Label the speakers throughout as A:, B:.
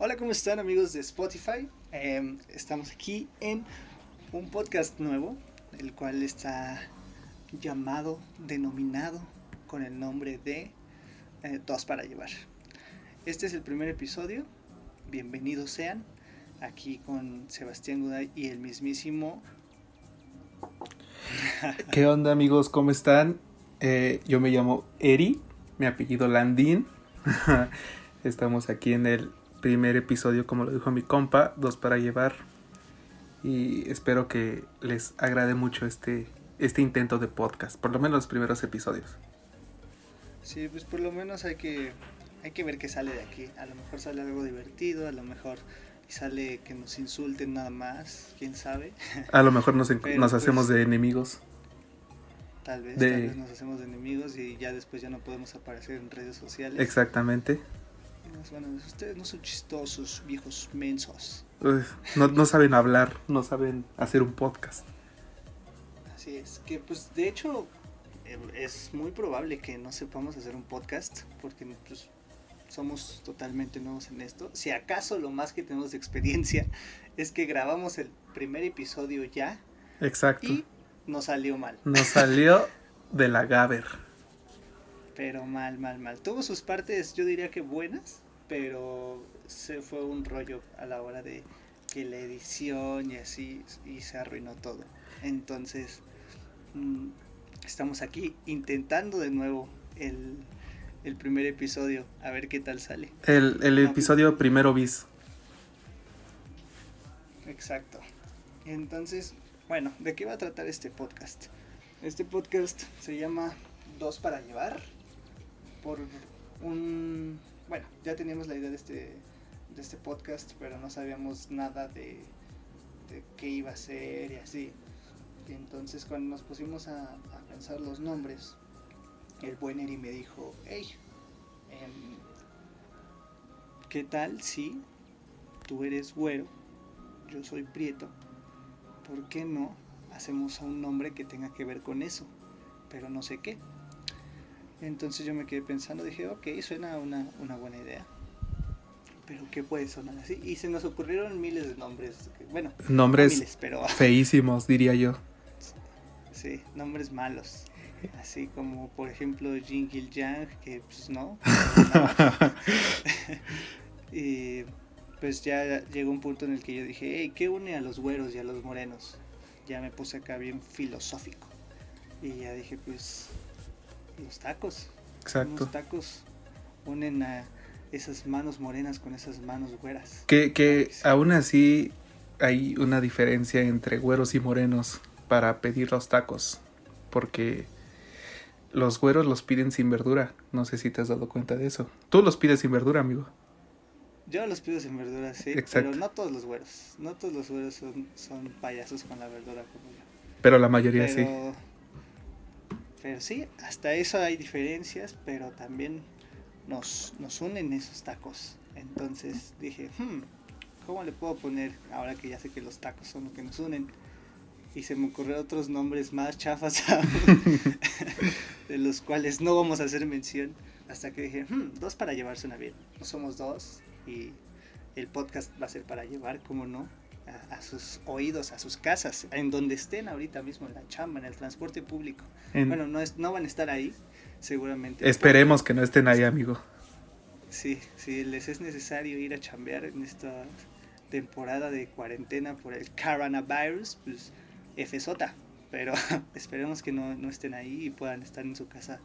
A: Hola, ¿cómo están amigos de Spotify? Em, estamos aquí en un podcast nuevo, el cual está llamado, denominado con el nombre de eh, para Llevar. Este es el primer episodio, bienvenidos sean, aquí con Sebastián Guday y el mismísimo...
B: ¿Qué onda amigos? ¿Cómo están? Eh, yo me llamo Eri, mi apellido Landín. Estamos aquí en el primer episodio, como lo dijo mi compa, dos para llevar. Y espero que les agrade mucho este, este intento de podcast, por lo menos los primeros episodios.
A: Sí, pues por lo menos hay que, hay que ver qué sale de aquí. A lo mejor sale algo divertido, a lo mejor sale que nos insulten nada más, quién sabe.
B: A lo mejor nos, nos hacemos pues de enemigos.
A: Tal vez, tal vez nos hacemos de enemigos y ya después ya no podemos aparecer en redes sociales.
B: Exactamente.
A: Ustedes no son chistosos, viejos mensos.
B: no, no saben hablar, no saben hacer un podcast.
A: Así es, que pues de hecho em, es muy probable que no sepamos hacer un podcast porque pues, somos totalmente nuevos en esto. Si acaso lo más que tenemos de experiencia es que grabamos el primer episodio ya.
B: Exacto.
A: Y nos salió mal.
B: Nos salió de la Gaber.
A: Pero mal, mal, mal. Tuvo sus partes, yo diría que buenas, pero se fue un rollo a la hora de que la edición y así, y se arruinó todo. Entonces, mm, estamos aquí intentando de nuevo el, primer episodio, a ver qué tal sale.
B: El, el episodio primero bis.
A: Exacto. Entonces, bueno, ¿de qué va a tratar este podcast? Este podcast se llama Dos para llevar por un bueno, ya teníamos la idea de este, de este podcast, pero no sabíamos nada de, qué iba a ser y así. Entonces cuando nos pusimos a, pensar los nombres, el buen Eri me dijo, hey, em, ¿qué tal si tú eres güero, yo soy prieto? ¿Por qué no hacemos a un nombre que tenga que ver con eso? Pero no sé qué. Entonces yo me quedé pensando, dije, ok, suena una, una buena idea. Pero ¿qué puede sonar así? Y se nos ocurrieron miles de nombres. Bueno,
B: nombres feísimos, diría yo.
A: Sí, nombres malos. Así como, por ejemplo, Jin Gil Yang, que pues no. y pues ya llegó un punto en el que yo dije, hey, ¿qué une a los güeros y a los morenos? Ya me puse acá bien filosófico. Y ya dije, pues los tacos.
B: Exacto.
A: Los tacos unen a esas manos morenas con esas manos güeras.
B: Que, que aún así hay una diferencia entre güeros y morenos para pedir los tacos. Porque los güeros los piden sin verdura. No sé si te has dado cuenta de eso. Tú los pides sin verdura, amigo.
A: Yo los pido sin verdura, sí. Pero no todos los güeros. No todos los güeros son, son payasos con la verdura como yo.
B: Pero la mayoría sí.
A: Pero sí, hasta eso hay diferencias, pero también nos, nos unen esos tacos. Entonces dije, hmm, ¿cómo le puedo poner ahora que ya sé que los tacos son lo que nos unen? Y se me ocurrieron otros nombres más chafas de los cuales no vamos a hacer mención. Hasta que dije, hmm, dos para llevarse una bien. Somos dos y el podcast va a ser para llevar, ¿cómo no? A, sus oídos, a sus casas, en donde estén ahorita mismo, en la chamba, en el transporte público. bueno, no, es, no van a estar ahí, seguramente.
B: Esperemos que no estén ahí, amigo.
A: Sí, si les es necesario ir a chambear en esta temporada de cuarentena por el coronavirus, pues FZ, pero esperemos que no, no estén ahí y puedan estar en su casa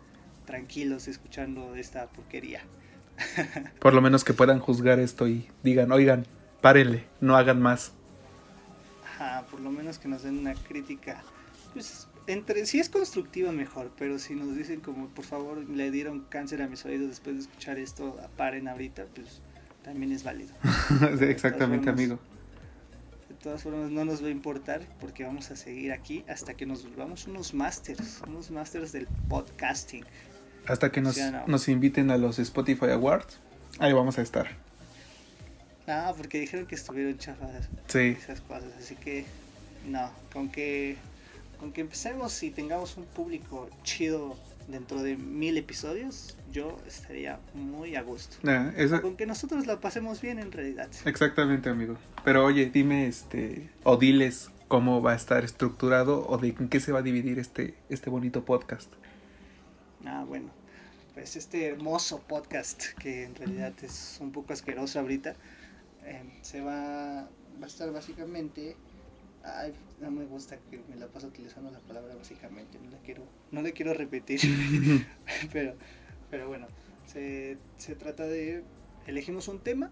A: tranquilos escuchando esta porquería.
B: Por lo menos que puedan juzgar esto y digan, oigan, párenle, no hagan más
A: por lo menos que nos den una crítica, pues entre si es constructiva mejor, pero si nos dicen como por favor le dieron cáncer a mis oídos después de escuchar esto, paren ahorita, pues también es válido.
B: exactamente, amigo.
A: De todas formas no nos va a importar porque vamos a seguir aquí hasta que nos volvamos unos masters, unos masters del podcasting.
B: Hasta que nos, nos inviten a los Spotify Awards, ahí vamos a estar.
A: No, porque dijeron que estuvieron chafas
B: sí.
A: esas cosas, así que no, con que con que empecemos y tengamos un público chido dentro de mil episodios, yo estaría muy a gusto.
B: Ah, eso-
A: Con que nosotros la pasemos bien en realidad.
B: exactamente, amigo. Pero oye, dime, este, o diles cómo va a estar estructurado o de en qué se va a dividir este, este bonito podcast.
A: Ah, bueno. Pues este hermoso podcast, que en realidad es un poco asqueroso ahorita, eh, se va, va a estar básicamente... Ay, no me gusta que me la paso utilizando la palabra básicamente, no la quiero, no la quiero repetir, pero, pero bueno, se, se trata de, elegimos un tema,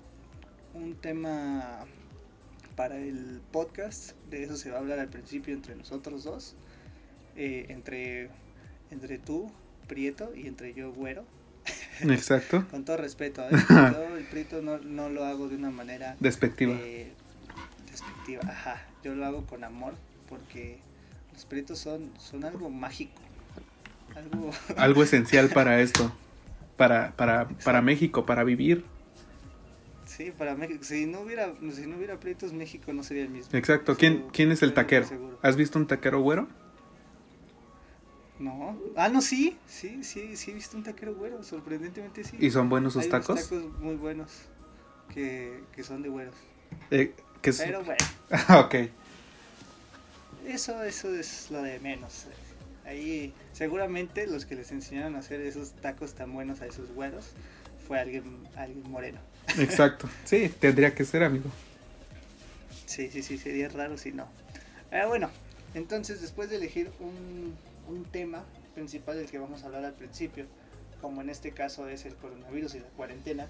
A: un tema para el podcast, de eso se va a hablar al principio entre nosotros dos, eh, entre, entre tú, Prieto, y entre yo, Güero,
B: Exacto.
A: con todo respeto, ¿eh? yo el Prieto no, no lo hago de una manera
B: Despectiva.
A: eh, despectiva, ajá, yo lo hago con amor, porque los Prietos son, son algo mágico, algo...
B: Algo esencial para esto. Para, para, para México, para vivir.
A: Sí, para México. Si no hubiera, si no hubiera pleitos, México no sería el mismo.
B: Exacto. ¿Quién,
A: Eso
B: ¿quién es el taquero? ¿Has visto un taquero güero?
A: No. Ah, no, sí. Sí, sí, sí he visto un taquero güero. Sorprendentemente sí.
B: ¿Y son buenos sus
A: Hay unos
B: tacos?
A: tacos muy buenos que, que son de güeros.
B: Eh, que
A: Pero bueno,
B: ok.
A: eso, eso es lo de menos. Ahí seguramente los que les enseñaron a hacer esos tacos tan buenos a esos güeros fue alguien, alguien moreno.
B: Exacto. Sí, tendría que ser, amigo.
A: Sí, sí, sí, sería raro si no. Pero bueno, entonces después de elegir un, un tema principal del que vamos a hablar al principio, como en este caso es el coronavirus y la cuarentena,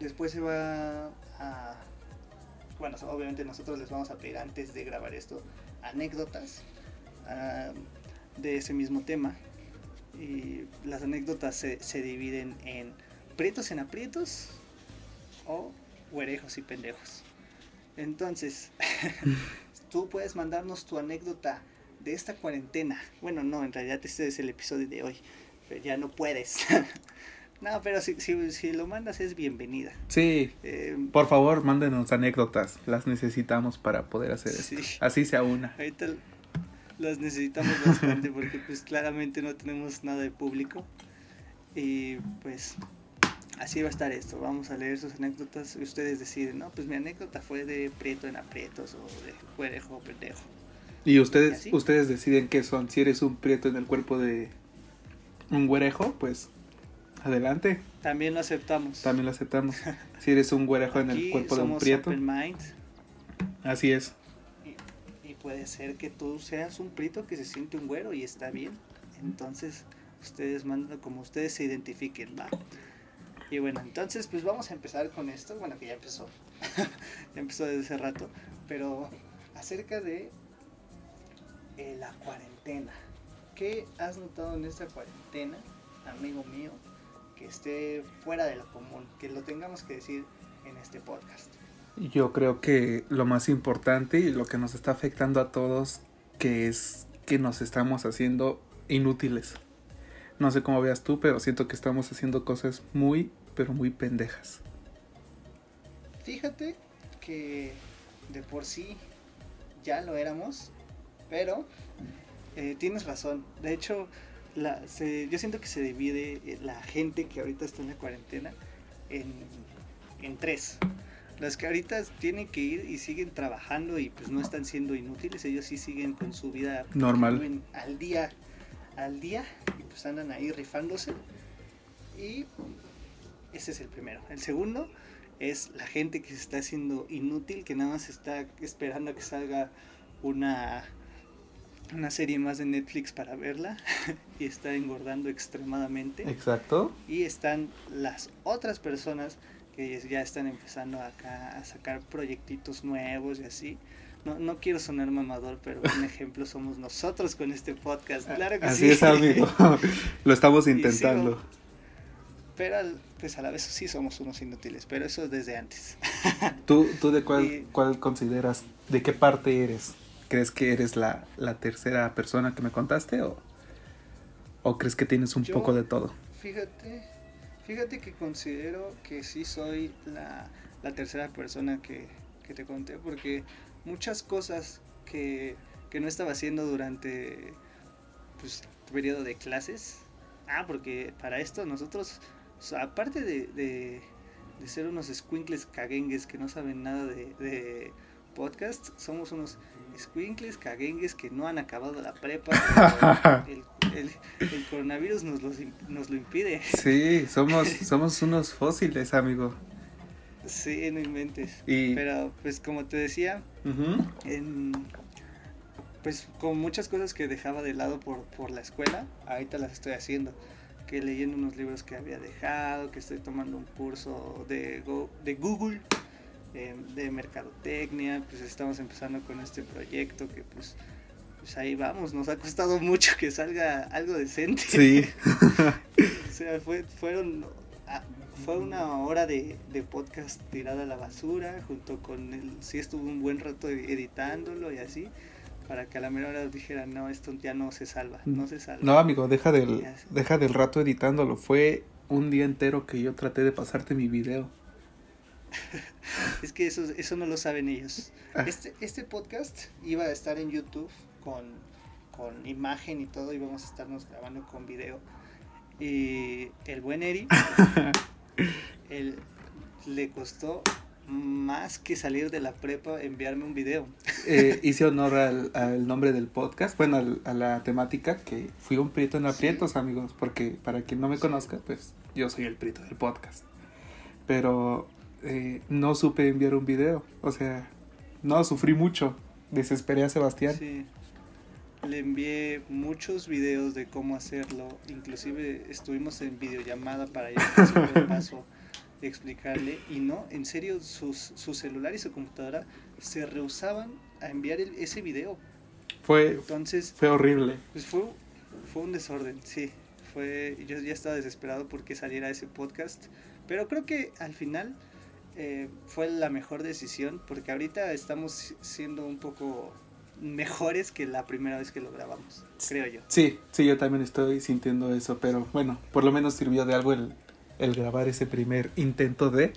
A: después se va a... Bueno, obviamente nosotros les vamos a pedir antes de grabar esto anécdotas de ese mismo tema. Y las anécdotas se, se dividen en prietos en aprietos o güerejos y pendejos. Entonces, tú puedes mandarnos tu anécdota de esta cuarentena. Bueno, no, en realidad este es el episodio de hoy, pero ya no puedes. no, pero si, si, si lo mandas es bienvenida.
B: Sí.
A: Eh,
B: Por favor, mándenos anécdotas. Las necesitamos para poder hacer esto.
A: Sí.
B: Así sea una.
A: ahorita las necesitamos bastante porque pues claramente no tenemos nada de público. Y pues así va a estar esto. Vamos a leer sus anécdotas y ustedes deciden, no, pues mi anécdota fue de prieto en aprietos o de güerejo o pendejo.
B: Y
A: ¿Y
B: ustedes,
A: así?
B: ustedes deciden qué son. Si eres un prieto en el cuerpo de un güerejo, pues adelante.
A: También lo aceptamos.
B: También lo aceptamos. Si eres un güerejo en el cuerpo de un
A: somos
B: prieto,
A: open mind
B: así es.
A: y, y puede ser que tú seas un prieto que se siente un güero y está bien. Entonces, ustedes mandan como ustedes se identifiquen, ¿va? Y bueno, entonces pues vamos a empezar con esto, bueno que ya empezó, ya empezó desde hace rato, pero acerca de eh, la cuarentena. ¿Qué has notado en esta cuarentena, amigo mío, que esté fuera de lo común, que lo tengamos que decir en este podcast?
B: Yo creo que lo más importante y lo que nos está afectando a todos, que es que nos estamos haciendo inútiles. No sé cómo veas tú, pero siento que estamos haciendo cosas muy, pero muy pendejas.
A: Fíjate que de por sí ya lo éramos, pero eh, tienes razón. De hecho, la, se- yo siento que se divide eh, la gente que ahorita está en la cuarentena en, en tres. Los que ahorita tienen que ir y siguen trabajando y pues no están siendo inútiles, ellos sí siguen con su vida
B: Normal.
A: al día, al día y pues andan ahí rifándose. Y ese es el primero. El segundo es la gente que se está haciendo inútil, que nada más está esperando a que salga una, una serie más de Netflix para verla y está engordando extremadamente.
B: Exacto.
A: Y están las otras personas que ya están empezando acá a sacar proyectitos nuevos y así. No, no quiero sonar mamador, pero un ejemplo somos nosotros con este podcast. Claro que
B: Así
A: sí.
B: es, amigo. lo estamos intentando.
A: sigo. Pero al- pues a la vez sí somos unos inútiles, pero eso desde antes.
B: ¿Tú, tú de cuál,
A: Y-
B: cuál consideras, de qué parte eres? ¿Crees que eres la, la tercera persona que me contaste o, o crees que tienes un
A: Yo-
B: poco de todo?
A: Fíjate, fíjate que considero que sí soy la, la tercera persona que, que te conté, porque muchas cosas que, que no estaba haciendo durante pues, periodo de clases. Ah, porque para esto nosotros, o sea, aparte de, de, de ser unos squinkles caguengues que no saben nada de, de podcast, somos unos squinkles caguengues que no han acabado la prepa. el, el, el coronavirus nos, los nos lo impide.
B: Sí, somos, somos unos fósiles, amigo.
A: Sí, no inventes.
B: Y...
A: Pero pues como te decía, en, pues con muchas cosas que dejaba de lado por, por la escuela, ahorita las estoy haciendo. Que leyendo unos libros que había dejado, que estoy tomando un curso de, Go- de Google, eh, de mercadotecnia, pues estamos empezando con este proyecto que pues, pues ahí vamos, nos ha costado mucho que salga algo decente.
B: Sí.
A: O sea, fue, fueron, fue una hora de, de podcast tirada a la basura, junto con el, sí estuvo un buen rato editándolo y así, para que a la mera hora dijera, no, esto ya no se salva, no se salva.
B: No, amigo, deja del, deja del rato editándolo. Fue un día entero que yo traté de pasarte mi video.
A: Es que eso, eso no lo saben ellos.
B: Ah.
A: Este, este podcast iba a estar en YouTube con, con imagen y todo, íbamos a estarnos grabando con video. Y el buen Eri, él, le costó más que salir de la prepa enviarme un video.
B: Eh, hice honor al, al nombre del podcast, bueno, al- a la temática, que fui un prieto en
A: Sí.
B: aprietos, amigos, porque para quien no me conozca, pues yo soy el prieto del podcast. Pero eh, no supe enviar un video, o sea, no, sufrí mucho, desesperé a Sebastián.
A: Sí. Le envié muchos videos de cómo hacerlo, inclusive estuvimos en videollamada para ir paso por paso explicarle y no, en serio sus, su celular y su computadora se rehusaban a enviar el- ese video.
B: Fue,
A: Entonces,
B: fue horrible.
A: pues fue, fue un desorden, sí. Fue, yo ya estaba desesperado porque saliera ese podcast, pero creo que al final eh, fue la mejor decisión porque ahorita estamos si- siendo un poco mejores que la primera vez que lo grabamos, creo yo.
B: Sí, sí, yo también estoy sintiendo eso, pero bueno, por lo menos sirvió de algo el, el grabar ese primer intento de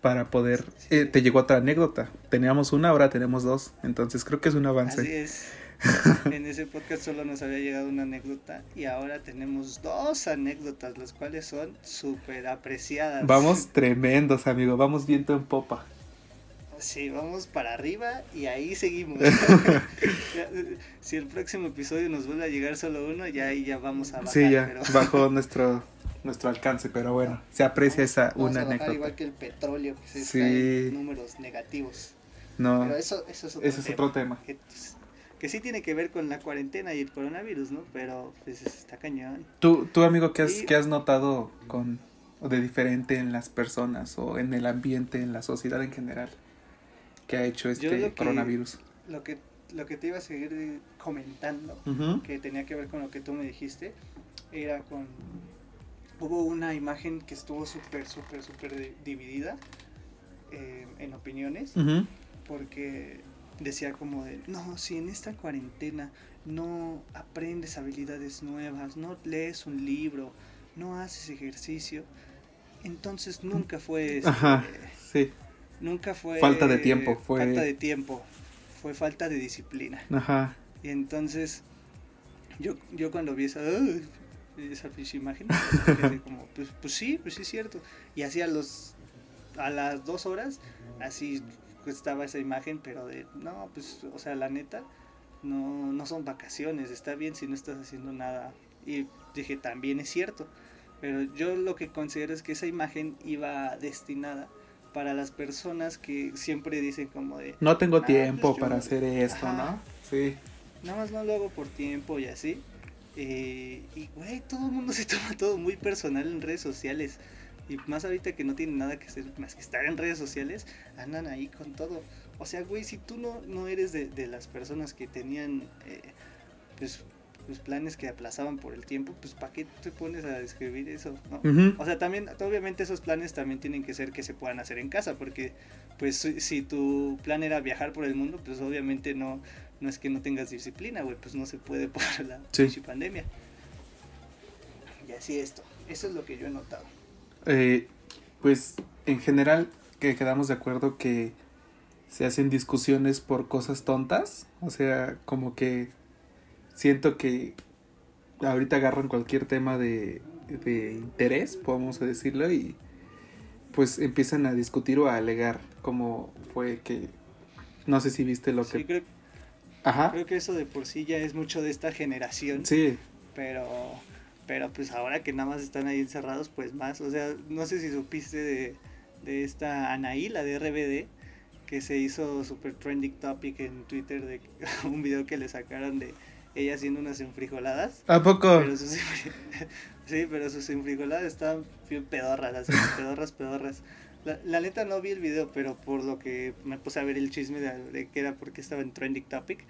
B: para poder...
A: Sí.
B: eh, te llegó otra anécdota. Teníamos una, ahora tenemos dos, entonces creo que es un
A: Así
B: avance.
A: es. En ese podcast solo nos había llegado una anécdota y ahora tenemos dos anécdotas, las cuales son súper apreciadas.
B: Vamos tremendos, amigo, vamos viento en popa.
A: Sí, vamos para arriba y ahí seguimos. Si el próximo episodio nos vuelve a llegar solo uno, ya ahí ya vamos a bajar.
B: Sí, ya
A: pero
B: bajó nuestro nuestro alcance, pero bueno, se aprecia esa
A: vamos
B: una
A: a bajar
B: anécdota.
A: igual que el petróleo, que se
B: Sí.
A: números negativos.
B: No,
A: Pero eso, eso es otro
B: ese es
A: tema,
B: otro tema.
A: Que, sí tiene que ver con la cuarentena y el coronavirus, ¿no? Pero pues está cañón.
B: ¿Tú, tú amigo, qué has, qué has notado con o de diferente en las personas o en el ambiente, en la sociedad en general? que ha hecho este
A: lo que-
B: coronavirus?
A: Lo que, lo que te iba a seguir comentando que tenía que ver con lo que tú me dijiste, era con... Hubo una imagen que estuvo súper, súper, súper di- dividida eh, en opiniones, porque decía como de, no, si en esta cuarentena no aprendes habilidades nuevas, no lees un libro, no haces ejercicio, entonces nunca fue... este,
B: Ajá, sí.
A: Nunca fue...
B: Falta de tiempo, fue-
A: Falta de tiempo, fue falta de disciplina.
B: Ajá.
A: Y entonces, yo, yo cuando vi esa, ¡ay! esa imagen, como, pues, pues sí, pues sí es cierto. Y así a, los, a las dos horas, así estaba esa imagen, pero de, no, pues, o sea, la neta, no, no son vacaciones, está bien si no estás haciendo nada. Y dije, también es cierto. Pero yo lo que considero es que esa imagen iba destinada para las personas que siempre dicen como de,
B: No tengo
A: Ah,
B: tiempo
A: pues
B: para hacer esto,
A: Ajá.
B: ¿no? Sí.
A: nada más no lo hago por tiempo y así. Eh, y, güey, todo el mundo se toma todo muy personal en redes sociales. Y más ahorita que no tienen nada que hacer más que estar en redes sociales, andan ahí con todo. O sea, güey, si tú no, no eres de, de las personas que tenían, eh, pues, pues, planes que aplazaban por el tiempo, pues, ¿para qué te pones a escribir eso? no? O sea, también, obviamente esos planes también tienen que ser que se puedan hacer en casa, porque pues si, si tu plan era viajar por el mundo, pues obviamente no, no es que no tengas disciplina, güey, pues no se puede por la
B: Sí.
A: pandemia. Y así esto, eso es lo que yo he notado.
B: Eh, pues en general que quedamos de acuerdo que se hacen discusiones por cosas tontas, o sea, como que siento que ahorita agarran cualquier tema de, de interés, podemos decirlo, y pues empiezan a discutir o a alegar cómo fue que no sé si viste lo
A: Sí,
B: que
A: creo,
B: ajá.
A: creo que eso de por sí ya es mucho de esta generación.
B: sí.
A: Pero, pero pues ahora que nada más están ahí encerrados, pues más. O sea, no sé si supiste de, de esta Anaí, la de RBD, que se hizo super trending topic en Twitter de un video que le sacaron de ella haciendo unas enfrijoladas.
B: a poco
A: Pero sus, sí, pero sus enfrijoladas estaban bien pedorras, así, pedorras, pedorras. La, la neta no vi el video, pero por lo que me puse a ver el chisme de, de que era porque estaba en trending topic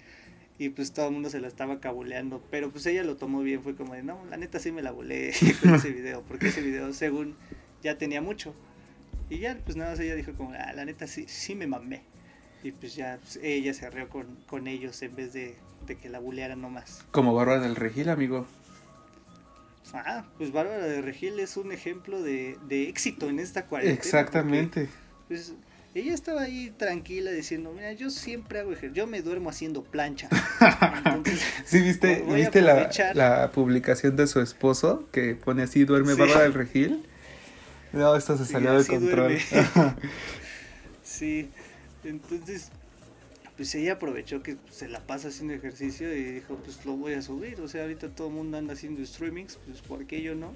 A: y pues todo el mundo se la estaba cabuleando, pero pues ella lo tomó bien, fue como de, no, la neta sí me la volé con ese video, porque ese video según ya tenía mucho. Y ya, pues nada más ella dijo como, ah, la neta sí, sí me mamé. Y pues ya pues, ella se arreó con, con ellos en vez de, de que la bulearan nomás.
B: como Bárbara del Regil amigo
A: Ah, pues Bárbara de Regil es un ejemplo de, de éxito en esta cuarentena.
B: exactamente
A: porque, pues, ella estaba ahí tranquila diciendo, mira, yo siempre hago ejercicio, yo me duermo haciendo plancha. Entonces,
B: sí viste viste la, la publicación de su esposo que pone así duerme
A: Sí.
B: Bárbara del Regil no esto se
A: Sí,
B: salió de
A: así
B: control
A: sí, entonces, pues ella aprovechó que se la pasa haciendo ejercicio y dijo, pues lo voy a subir. O sea, ahorita todo el mundo anda haciendo streamings, pues ¿por qué yo no?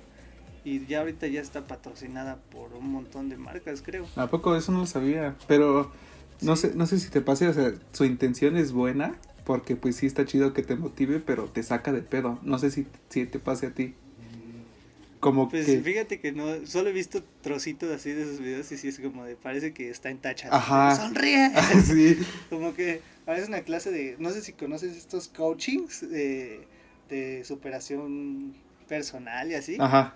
A: Y ya ahorita ya está patrocinada por un montón de marcas, creo.
B: ¿A poco eso no lo sabía? Pero no
A: Sí.
B: sé, no sé si te pase, o sea, su intención es buena, porque pues sí está chido que te motive, pero te saca de pedo. No sé si, si te pase a ti. Como
A: Pues
B: que...
A: fíjate que no, solo he visto trocitos así de esos videos y sí es como de, parece que está en tacha.
B: Ajá.
A: ¡Sonríe!
B: sí,
A: como que parece una clase de, no sé si conoces estos coachings de, de superación personal y así.
B: ajá.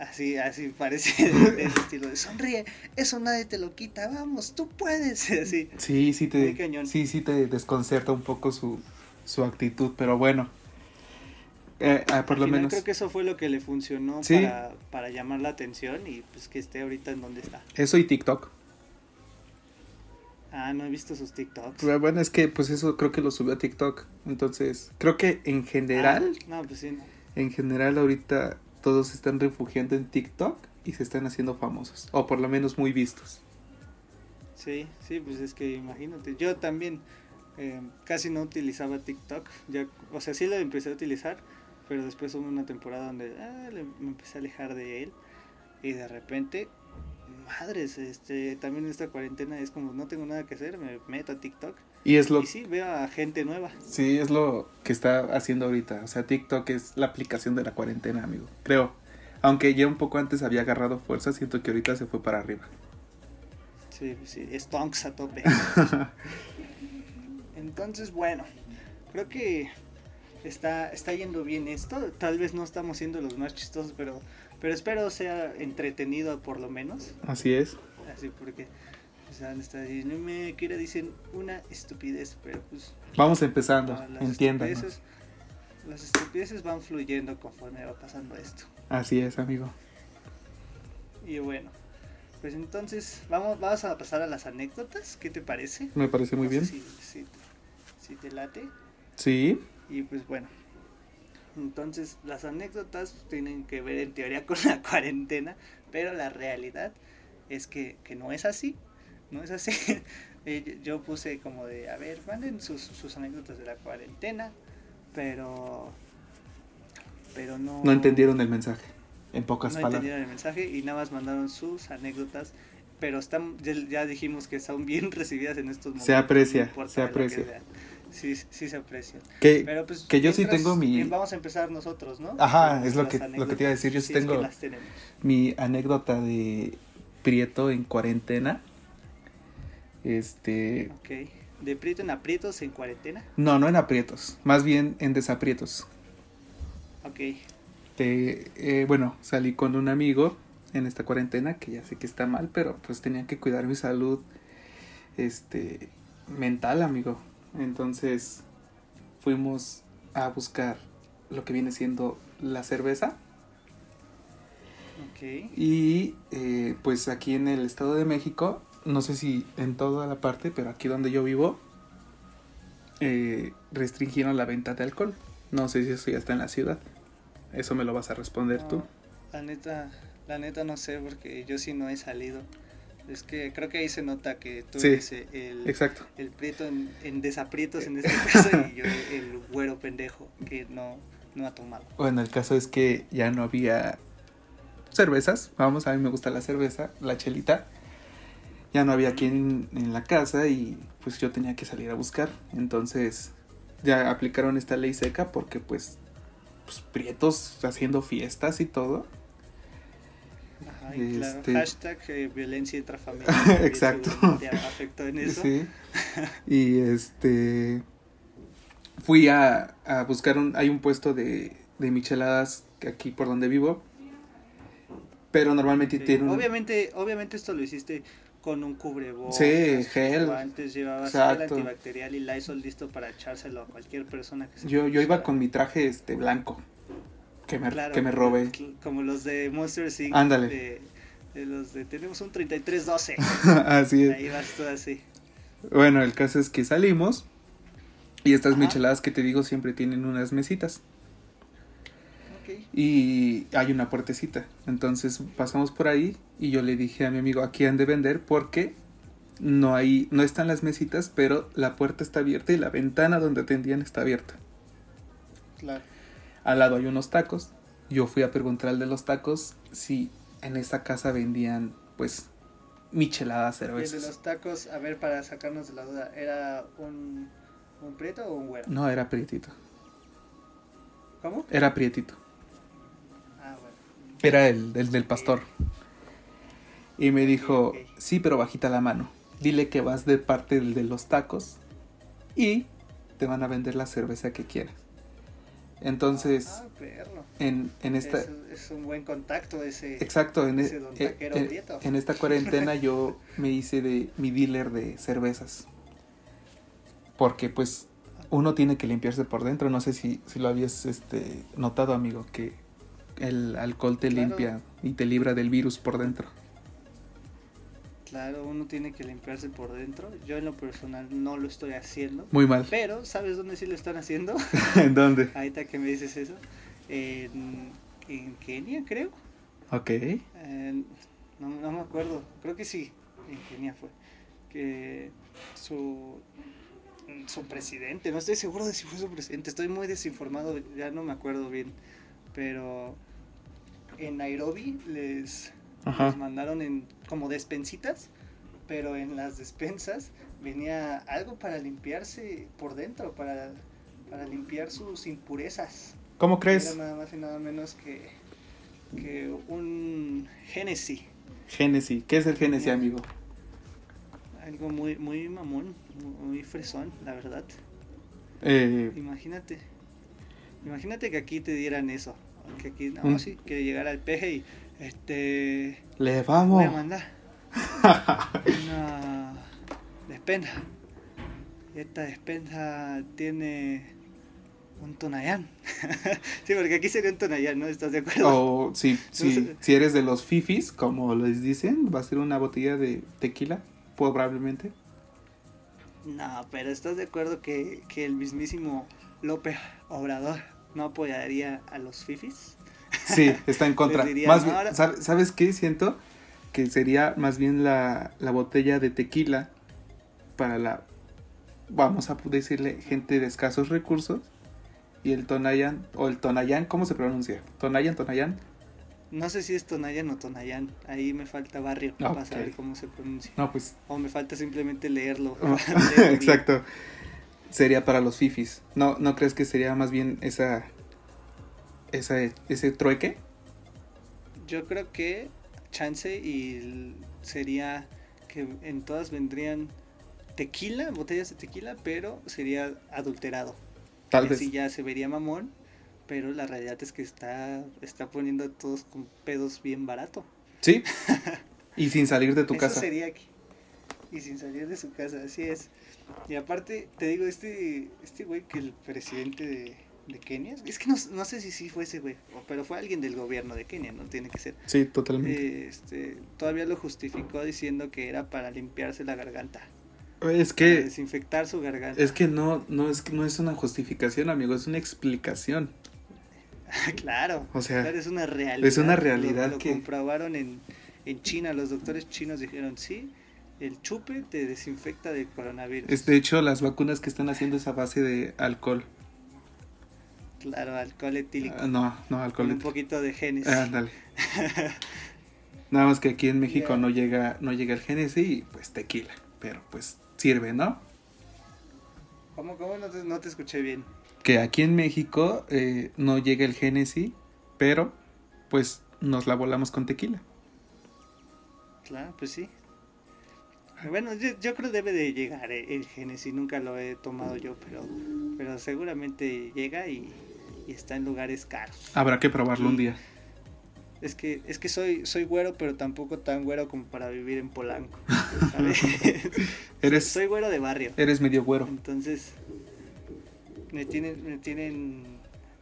A: Así, así parece de, de ese estilo de sonríe, eso nadie te lo quita, vamos, tú puedes. Así.
B: Sí, sí te,
A: cañón.
B: sí, sí te desconcerta un poco su, su actitud, pero bueno. Eh, ah, por
A: Al
B: lo
A: final
B: menos
A: creo que eso fue lo que le funcionó
B: Sí.
A: para, para llamar la atención y pues que esté ahorita en donde está.
B: eso y TikTok.
A: Ah, no he visto sus TikToks.
B: Pero bueno, es que pues eso creo que lo subió a TikTok. Entonces, creo que en general,
A: Ah, no, pues sí.
B: en general ahorita todos se están refugiando en TikTok y se están haciendo famosos. O por lo menos muy vistos.
A: Sí, sí, pues es que imagínate. Yo también eh, casi no utilizaba TikTok. Ya, o sea, sí lo empecé a utilizar, pero después hubo una temporada donde ah, me empecé a alejar de él. Y de repente, madres, este, también esta cuarentena es como no tengo nada que hacer, me meto a TikTok.
B: Y es lo
A: Y sí, veo a gente nueva.
B: Sí, es lo que está haciendo ahorita. O sea, TikTok es la aplicación de la cuarentena, amigo. Creo. Aunque ya un poco antes había agarrado fuerza, siento que ahorita se fue para arriba.
A: Sí, sí, stonks a tope. Entonces, bueno, creo que está, está yendo bien esto. Tal vez no estamos siendo los más chistosos, pero, pero espero sea entretenido por lo menos.
B: Así es.
A: Así porque diciendo, me quiera dicen una estupidez, pero pues
B: Vamos empezando.
A: no, estupideces, las estupideces van fluyendo conforme va pasando esto.
B: Así es, amigo.
A: Y bueno, pues entonces vamos, vamos a pasar a las anécdotas. ¿Qué te parece?
B: Me parece muy
A: No
B: bien.
A: Si, si- si te late.
B: Sí.
A: Y pues bueno. Entonces las anécdotas tienen que ver en teoría con la cuarentena, pero la realidad es que, que no es así. No es así. Eh, yo- puse como de, a ver, manden sus, sus anécdotas de la cuarentena, pero... Pero no...
B: No entendieron el mensaje. En pocas
A: no
B: palabras.
A: entendieron el mensaje y nada más mandaron sus anécdotas. Pero están, ya, ya dijimos que son bien recibidas en estos momentos.
B: Se aprecia,
A: no
B: se aprecia.
A: Sí, sí se aprecian.
B: Que,
A: Pero pues,
B: que yo sí tengo mi-
A: Vamos a empezar nosotros, ¿no?
B: Ajá, es lo que- lo que te iba a decir, yo sí
A: si
B: tengo- mi anécdota de Prieto en cuarentena. Este.
A: Ok. De prieto en aprietos en cuarentena.
B: No, no en aprietos. Más bien en desaprietos.
A: Ok.
B: Te, eh, bueno, salí con un amigo en esta cuarentena, que ya sé que está mal, pero pues tenía que cuidar mi salud este mental, amigo. Entonces fuimos a buscar lo que viene siendo la cerveza
A: Ok.
B: y eh, pues aquí en el Estado de México, no sé si en toda la parte, pero aquí donde yo vivo, eh, restringieron la venta de alcohol. No sé si eso ya está en la ciudad. Eso me lo vas a responder tú.
A: No, La neta, la neta no sé porque yo sí no he salido. Es que creo que ahí se nota que tú
B: Sí,
A: eres el,
B: Exacto.
A: el prieto en, en desaprietos en este caso y yo el güero pendejo que no, no ha tomado.
B: Bueno, el caso es que ya no había cervezas. Vamos, a mí me gusta la cerveza, la chelita. Ya no había aquí en, la casa y pues yo tenía que salir a buscar. Entonces ya aplicaron esta ley seca porque pues, pues prietos haciendo fiestas y todo.
A: Ajá, y claro,
B: Este-
A: hashtag eh, violencia intrafamiliar.
B: Exacto.
A: Te afectó en eso.
B: Sí. Y este fui a, a buscar un hay un puesto de, de micheladas aquí por donde vivo. Pero normalmente
A: Sí,
B: tiene un
A: Obviamente, obviamente esto lo hiciste con un cubrebocas.
B: Sí, gel.
A: Antes llevabas
B: Exacto.
A: gel antibacterial y Lysol listo para echárselo a cualquier persona que se
B: Yo, yo iba con mi traje este blanco que me,
A: Claro,
B: que me robé.
A: Como los de Monster Inc.
B: Ándale.
A: De, de los de tenemos un 3312.
B: así es.
A: Ahí vas tú así.
B: Bueno, el caso es que salimos y estas
A: Ajá.
B: micheladas que te digo siempre tienen unas mesitas. Y hay una puertecita. Entonces pasamos por ahí y yo le dije a mi amigo, aquí han de vender porque no hay no están las mesitas, pero la puerta está abierta y la ventana donde atendían está abierta.
A: Claro.
B: Al lado hay unos tacos. Yo fui a preguntar al de los tacos si en esa casa vendían pues micheladas
A: Y el de
B: cervezas.
A: los tacos, a ver, para sacarnos de la duda, ¿era un, un prieto o un güero?
B: No, era prietito.
A: ¿Cómo?
B: Era prietito. Era el, el del pastor. Y me dijo, sí, pero bajita la mano. Dile que vas de parte del de los tacos y te van a vender la cerveza que quieras. Entonces,
A: Ah,
B: en, en esta...
A: Es, es un buen contacto ese.
B: Exacto, en,
A: ese
B: e-
A: don
B: eh,
A: taquero
B: en-
A: prieto.
B: en esta cuarentena yo me hice de mi dealer de cervezas. Porque pues uno tiene que limpiarse por dentro. No sé si, si lo habías este, notado, amigo, que el alcohol te
A: Claro.
B: limpia y te libra del virus por dentro.
A: Claro, uno tiene que limpiarse por dentro. Yo en lo personal no lo estoy haciendo.
B: Muy mal.
A: Pero, ¿sabes dónde sí lo están haciendo?
B: ¿En dónde?
A: Ahorita que me dices eso. En, en Kenia, creo.
B: Ok.
A: No, no me acuerdo. Creo que sí. En Kenia fue. Que su, su presidente, no estoy seguro de si fue su presidente. Estoy muy desinformado, ya no me acuerdo bien. Pero en Nairobi les, mandaron en como despensitas, pero en las despensas venía algo para limpiarse por dentro, para, para limpiar sus impurezas.
B: ¿Cómo
A: Era
B: crees?
A: nada más y nada menos que, que un Genesis.
B: Genesis. ¿Qué es el Genesis, amigo?
A: Algo muy, muy mamón, muy, muy fresón, la verdad.
B: Eh,
A: Imagínate. Imagínate que aquí te dieran eso. Que aquí, no,
B: Mm.
A: sí, que llegara el peje y, este,
B: le
A: voy
B: vamos.
A: a mandar una despensa. Y esta despensa tiene un tonayán. sí, porque aquí sería un tonayán, ¿no? ¿Estás de acuerdo?
B: O si, si, si eres de los fifis, como les dicen, va a ser una botella de tequila, probablemente.
A: No, pero ¿estás de acuerdo que, que el mismísimo López Obrador no apoyaría a los fifis?
B: Sí, está en contra.
A: Diría,
B: Más
A: "No,
B: bien,
A: ahora-"
B: ¿sab- ¿Sabes qué? Siento que sería más bien la, la botella de tequila para la, vamos a decirle, gente de escasos recursos. Y el Tonayan, o el Tonayan, ¿cómo se pronuncia? Tonayan, Tonayan.
A: No sé si es Tonayan o Tonayán. Ahí me falta barrio para saber cómo se pronuncia.
B: No, pues
A: O me falta simplemente leerlo.
B: Oh,
A: leerlo bien.
B: Sería para los fifis. ¿No, ¿No crees que sería más bien esa, esa ese trueque?
A: Yo creo que chance y sería que en todas vendrían tequila, botellas de tequila, pero sería adulterado.
B: Tal
A: y
B: vez.
A: así ya se vería mamón, pero la realidad es que está, está poniendo a todos con pedos bien barato.
B: Sí. Y sin salir de tu
A: Eso
B: casa.
A: sería aquí. Y sin salir de su casa, así es. Y aparte, te digo, este este güey que el presidente de, de Kenia, es que no, no sé si sí fue ese güey, pero fue alguien del gobierno de Kenia, no tiene que ser.
B: Sí, totalmente.
A: Eh, este, todavía lo justificó diciendo que era para limpiarse la garganta.
B: Es
A: para
B: que
A: desinfectar su garganta.
B: es que no no es no es una justificación, amigo, es una explicación.
A: claro.
B: O sea,
A: claro, es una realidad.
B: es una
A: Lo-
B: realidad
A: lo,
B: que-
A: comprobaron en, en China. Los doctores chinos dijeron, sí, el chupe te desinfecta del coronavirus.
B: Es de hecho las vacunas que están haciendo es a base de alcohol.
A: Claro, alcohol etílico.
B: Ah, no, no alcohol.
A: con un poquito de genes.
B: Ah, Ándale. Nada más que aquí en México no llega no llega el Genesis y pues tequila, pero pues sirve, ¿no?
A: ¿Cómo, cómo? No te, no te escuché bien.
B: Que aquí en México eh, no llega el Genesis, pero pues nos la volamos con tequila.
A: Claro, pues sí. Bueno, yo, yo creo debe de llegar eh, el Genesis, nunca lo he tomado yo, pero, pero seguramente llega y, y está en lugares caros.
B: Habrá que probarlo un día.
A: Es que, es que soy, soy güero, pero tampoco tan güero como para vivir en Polanco. ¿sabes?
B: Eres
A: soy güero de barrio.
B: eres medio güero.
A: Entonces, me tienen, me tienen,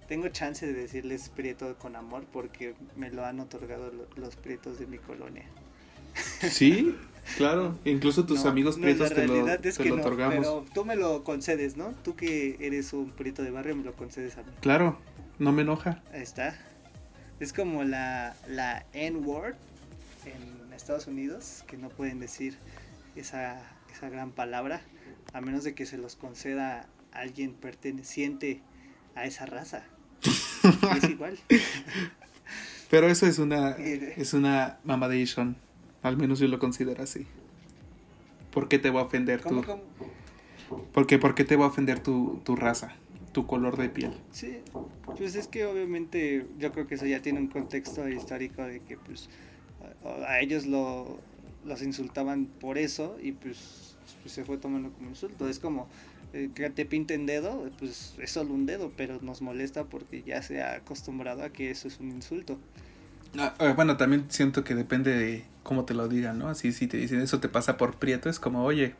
A: tengo chance de decirles prieto con amor porque me lo han otorgado lo- los prietos de mi colonia.
B: Sí, claro. Incluso tus
A: No,
B: amigos
A: no,
B: prietos
A: la
B: te lo,
A: realidad es
B: te
A: que
B: lo
A: no,
B: otorgamos.
A: Pero tú me lo concedes, ¿no? Tú que eres un prieto de barrio me lo concedes a mí.
B: Claro, no me enoja.
A: Ahí está. Es como la, la N-word en Estados Unidos, que no pueden decir esa, esa gran palabra, a menos de que se los conceda a alguien perteneciente a esa raza. es igual.
B: Pero eso es una es una mamadation. Al menos yo lo considero así. ¿Por qué te va a ofender
A: ¿Cómo,
B: tu
A: cómo?
B: ¿Por qué, por qué te va a ofender tu, tu raza, tu color de piel?
A: Sí, pues es que obviamente yo creo que eso ya tiene un contexto histórico de que pues a, a ellos lo, los insultaban por eso y pues, pues, se fue tomando como insulto. Es como eh, que te pinten dedo, pues es solo un dedo, pero nos molesta porque ya se ha acostumbrado a que eso es un insulto.
B: Ah, eh, bueno, también siento que depende de cómo te lo digan, ¿no? Así si te dicen eso te pasa por prieto, es como, oye,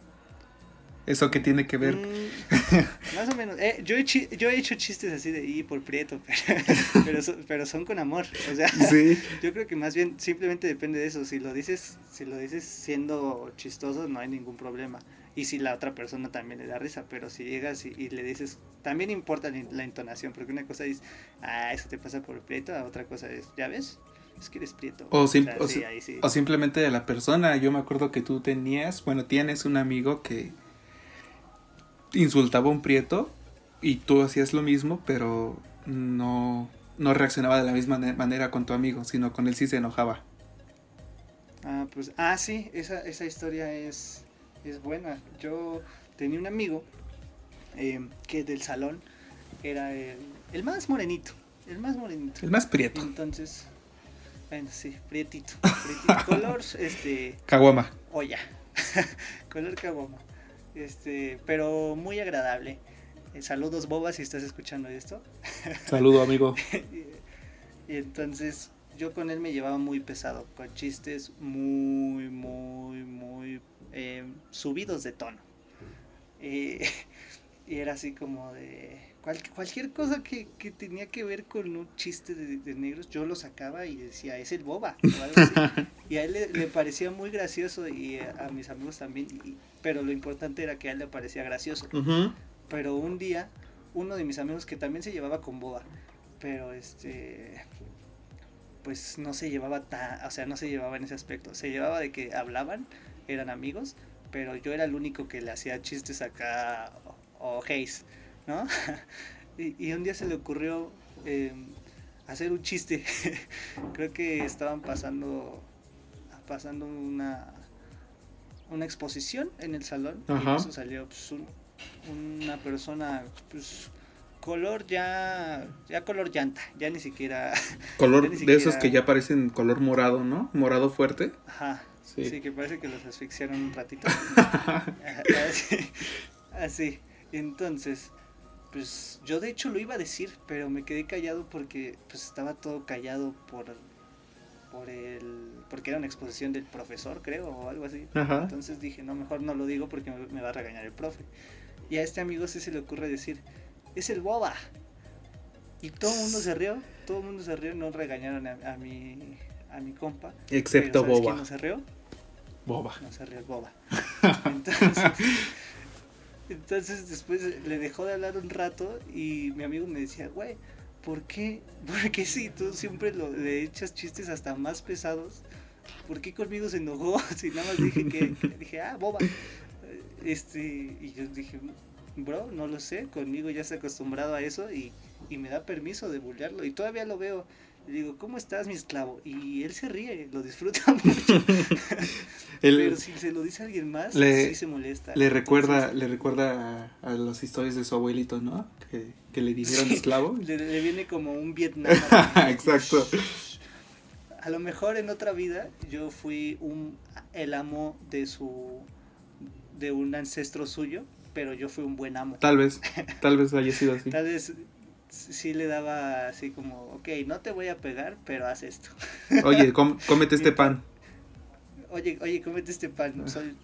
B: ¿eso qué tiene que ver?
A: Mm, más o menos. Eh, yo, he chi- yo he hecho chistes así de y por prieto, pero, pero, so- pero son con amor. O sea,
B: Sí.
A: Yo creo que más bien simplemente depende de eso. Si lo dices, si lo dices siendo chistoso, no hay ningún problema. Y si la otra persona también le da risa, pero si llegas y, y le dices, también importa la, la entonación, porque una cosa es, ah, eso te pasa por prieto, a otra cosa es, ¿ya ves? Es que eres prieto.
B: O, sim-
A: sea,
B: o
A: sí,
B: si-
A: ahí sí.
B: o simplemente de la persona. Yo me acuerdo que tú tenías, bueno, tienes un amigo que insultaba a un prieto y tú hacías lo mismo, pero no, no reaccionaba de la misma ne- manera con tu amigo, sino con él sí se enojaba.
A: Ah, pues, ah, sí, esa, esa historia es, es buena. Yo tenía un amigo eh, que del salón era el, el más morenito, el más morenito.
B: El más prieto.
A: Entonces, bueno, sí, prietito. prietito. color, este,
B: Caguama.
A: olla. color caguama. Este, pero muy agradable. Eh, saludos, Boba, si estás escuchando esto.
B: Saludo, amigo.
A: y, y entonces, yo con él me llevaba muy pesado, con chistes muy, muy, muy eh, subidos de tono. Eh, y era así como de cual- cualquier cosa que, que tenía que ver con un chiste de, de negros, yo lo sacaba y decía, es el boba. o algo así. Y a él le, le parecía muy gracioso y a, a mis amigos también. y- pero lo importante era que a él le parecía gracioso. Pero un día, uno de mis amigos que también se llevaba con boba, pero este pues no se llevaba tan, o sea, no se llevaba en ese aspecto. Se llevaba de que hablaban, eran amigos, pero yo era el único que le hacía chistes acá o, o haze, ¿no? y, y un día se le ocurrió eh, hacer un chiste. Creo que estaban pasando pasando una una exposición en el salón
B: Ajá.
A: eso salió pues, un- una persona pues color ya ya color llanta ya ni siquiera
B: Color de esos que ya parecen color morado, ¿no? Morado fuerte.
A: ajá
B: Sí.
A: sí, que parece que los asfixiaron un ratito así, así entonces pues yo de hecho lo iba a decir pero me quedé callado porque pues estaba todo callado por por el porque era una exposición del profesor creo o algo así
B: Ajá.
A: Entonces dije, no, mejor no lo digo porque me, me va a regañar el profe. Y a este amigo sí se le ocurre decir, es el boba. Y todo el mundo se rió, todo el mundo se rió, no regañaron a, a mi, a mi compa.
B: Excepto
A: pero ¿sabes
B: Boba.
A: quién no se rió?
B: Boba.
A: No se ríe el boba. Entonces, entonces después le dejó de hablar un rato y mi amigo me decía, güey, ¿por qué? Porque si tú siempre lo, le echas chistes hasta más pesados, ¿por qué conmigo se enojó? Si nada más dije que, dije, ah, boba. Este, y yo dije, bro, no lo sé, conmigo ya se ha acostumbrado a eso y, y me da permiso de bullearlo. Y todavía lo veo. Le digo, ¿cómo estás, mi esclavo? Y él se ríe, lo disfruta mucho. Pero si se lo dice a alguien más,
B: le,
A: sí se molesta.
B: Le recuerda, le recuerda a, a, las historias de su abuelito, ¿no? Que, que le dijeron
A: Sí,
B: esclavo.
A: Le, le viene como un Vietnam.
B: Exacto.
A: A lo mejor en otra vida yo fui un el amo de su de un ancestro suyo, pero yo fui un buen amo.
B: Tal vez, tal vez haya sido así.
A: Tal vez sí le daba así como, ok, no te voy a pegar, pero haz esto.
B: Oye, com- cómete este pan.
A: Oye, oye, cómete este pan. Soy...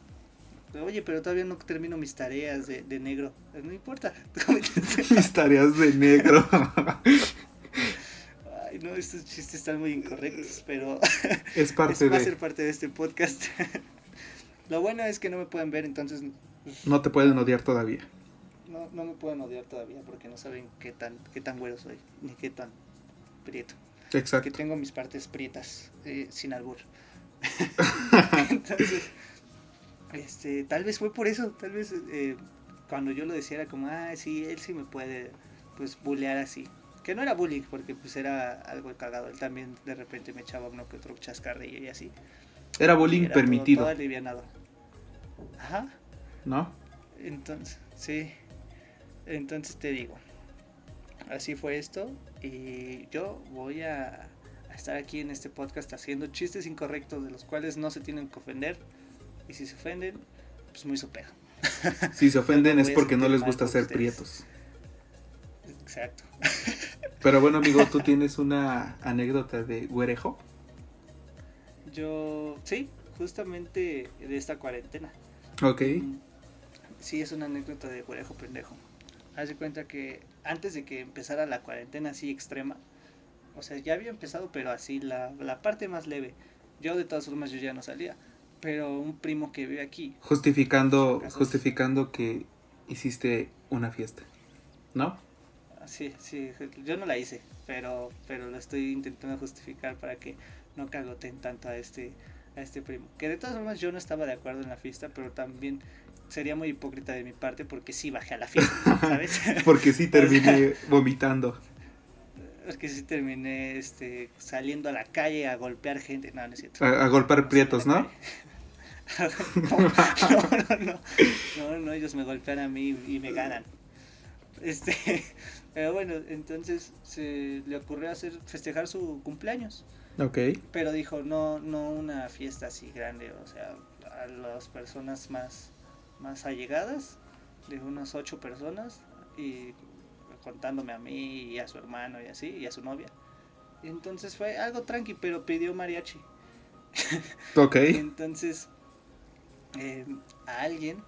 A: Oye, pero todavía no termino mis tareas de, de negro. No importa. este.
B: Mis tareas de negro.
A: Ay, no, estos chistes están muy incorrectos, pero
B: es parte
A: es- va a ser parte de este podcast. Lo bueno es que no me pueden ver, entonces pues,
B: No te pueden odiar todavía.
A: No, no me pueden odiar todavía porque no saben qué tan, qué tan güero soy, ni qué tan prieto. Que
B: Exacto.
A: tengo mis partes prietas, eh, sin albur. entonces, este, tal vez fue por eso, tal vez eh, cuando yo lo decía era como, ah, sí, él sí me puede, pues, bullear así. Que no era bullying, porque pues era algo cagado. Él también de repente me echaba uno que otro chascarrillo y así.
B: Era bullying
A: Era todo-
B: permitido,
A: todo alivianado. Ajá.
B: ¿no?
A: Entonces, sí. Entonces te digo. Así fue esto. Y yo voy a, a estar aquí en este podcast haciendo chistes incorrectos de los cuales no se tienen que ofender. Y si se ofenden, pues muy su pedo.
B: Si se ofenden es porque no les gusta ser
A: ustedes.
B: prietos.
A: Exacto.
B: Pero bueno, amigo, ¿tú tienes una anécdota de güerejo?
A: Yo, sí, justamente de esta cuarentena.
B: Ok.
A: Mm, Sí, es una anécdota de güerejo pendejo. Haz de cuenta que antes de que empezara la cuarentena así extrema, o sea, ya había empezado, pero así la, la parte más leve. Yo de todas formas yo ya no salía, pero un primo que vive aquí,
B: Justificando, justificando que hiciste una fiesta, ¿no?
A: sí, sí, yo no la hice, pero, pero lo estoy intentando justificar para que no cagoten tanto a este, a este primo. Que de todas formas yo no estaba de acuerdo en la fiesta, pero también sería muy hipócrita de mi parte porque sí bajé a la fiesta, ¿sabes?
B: Porque sí terminé vomitando.
A: Es que sí terminé este, saliendo a la calle a golpear gente. No, no es cierto.
B: A, a golpear prietos, ¿no?
A: no, no, no, no, no, ellos me golpean a mí y me ganan. Este, pero bueno, entonces se le ocurrió hacer festejar su cumpleaños,
B: Ok.
A: pero dijo no, no una fiesta así grande, o sea, a las personas más, más allegadas, de unas ocho personas y contándome a mí y a su hermano y así y a su novia. Entonces fue algo tranqui, pero pidió mariachi.
B: Ok.
A: Entonces, eh, a alguien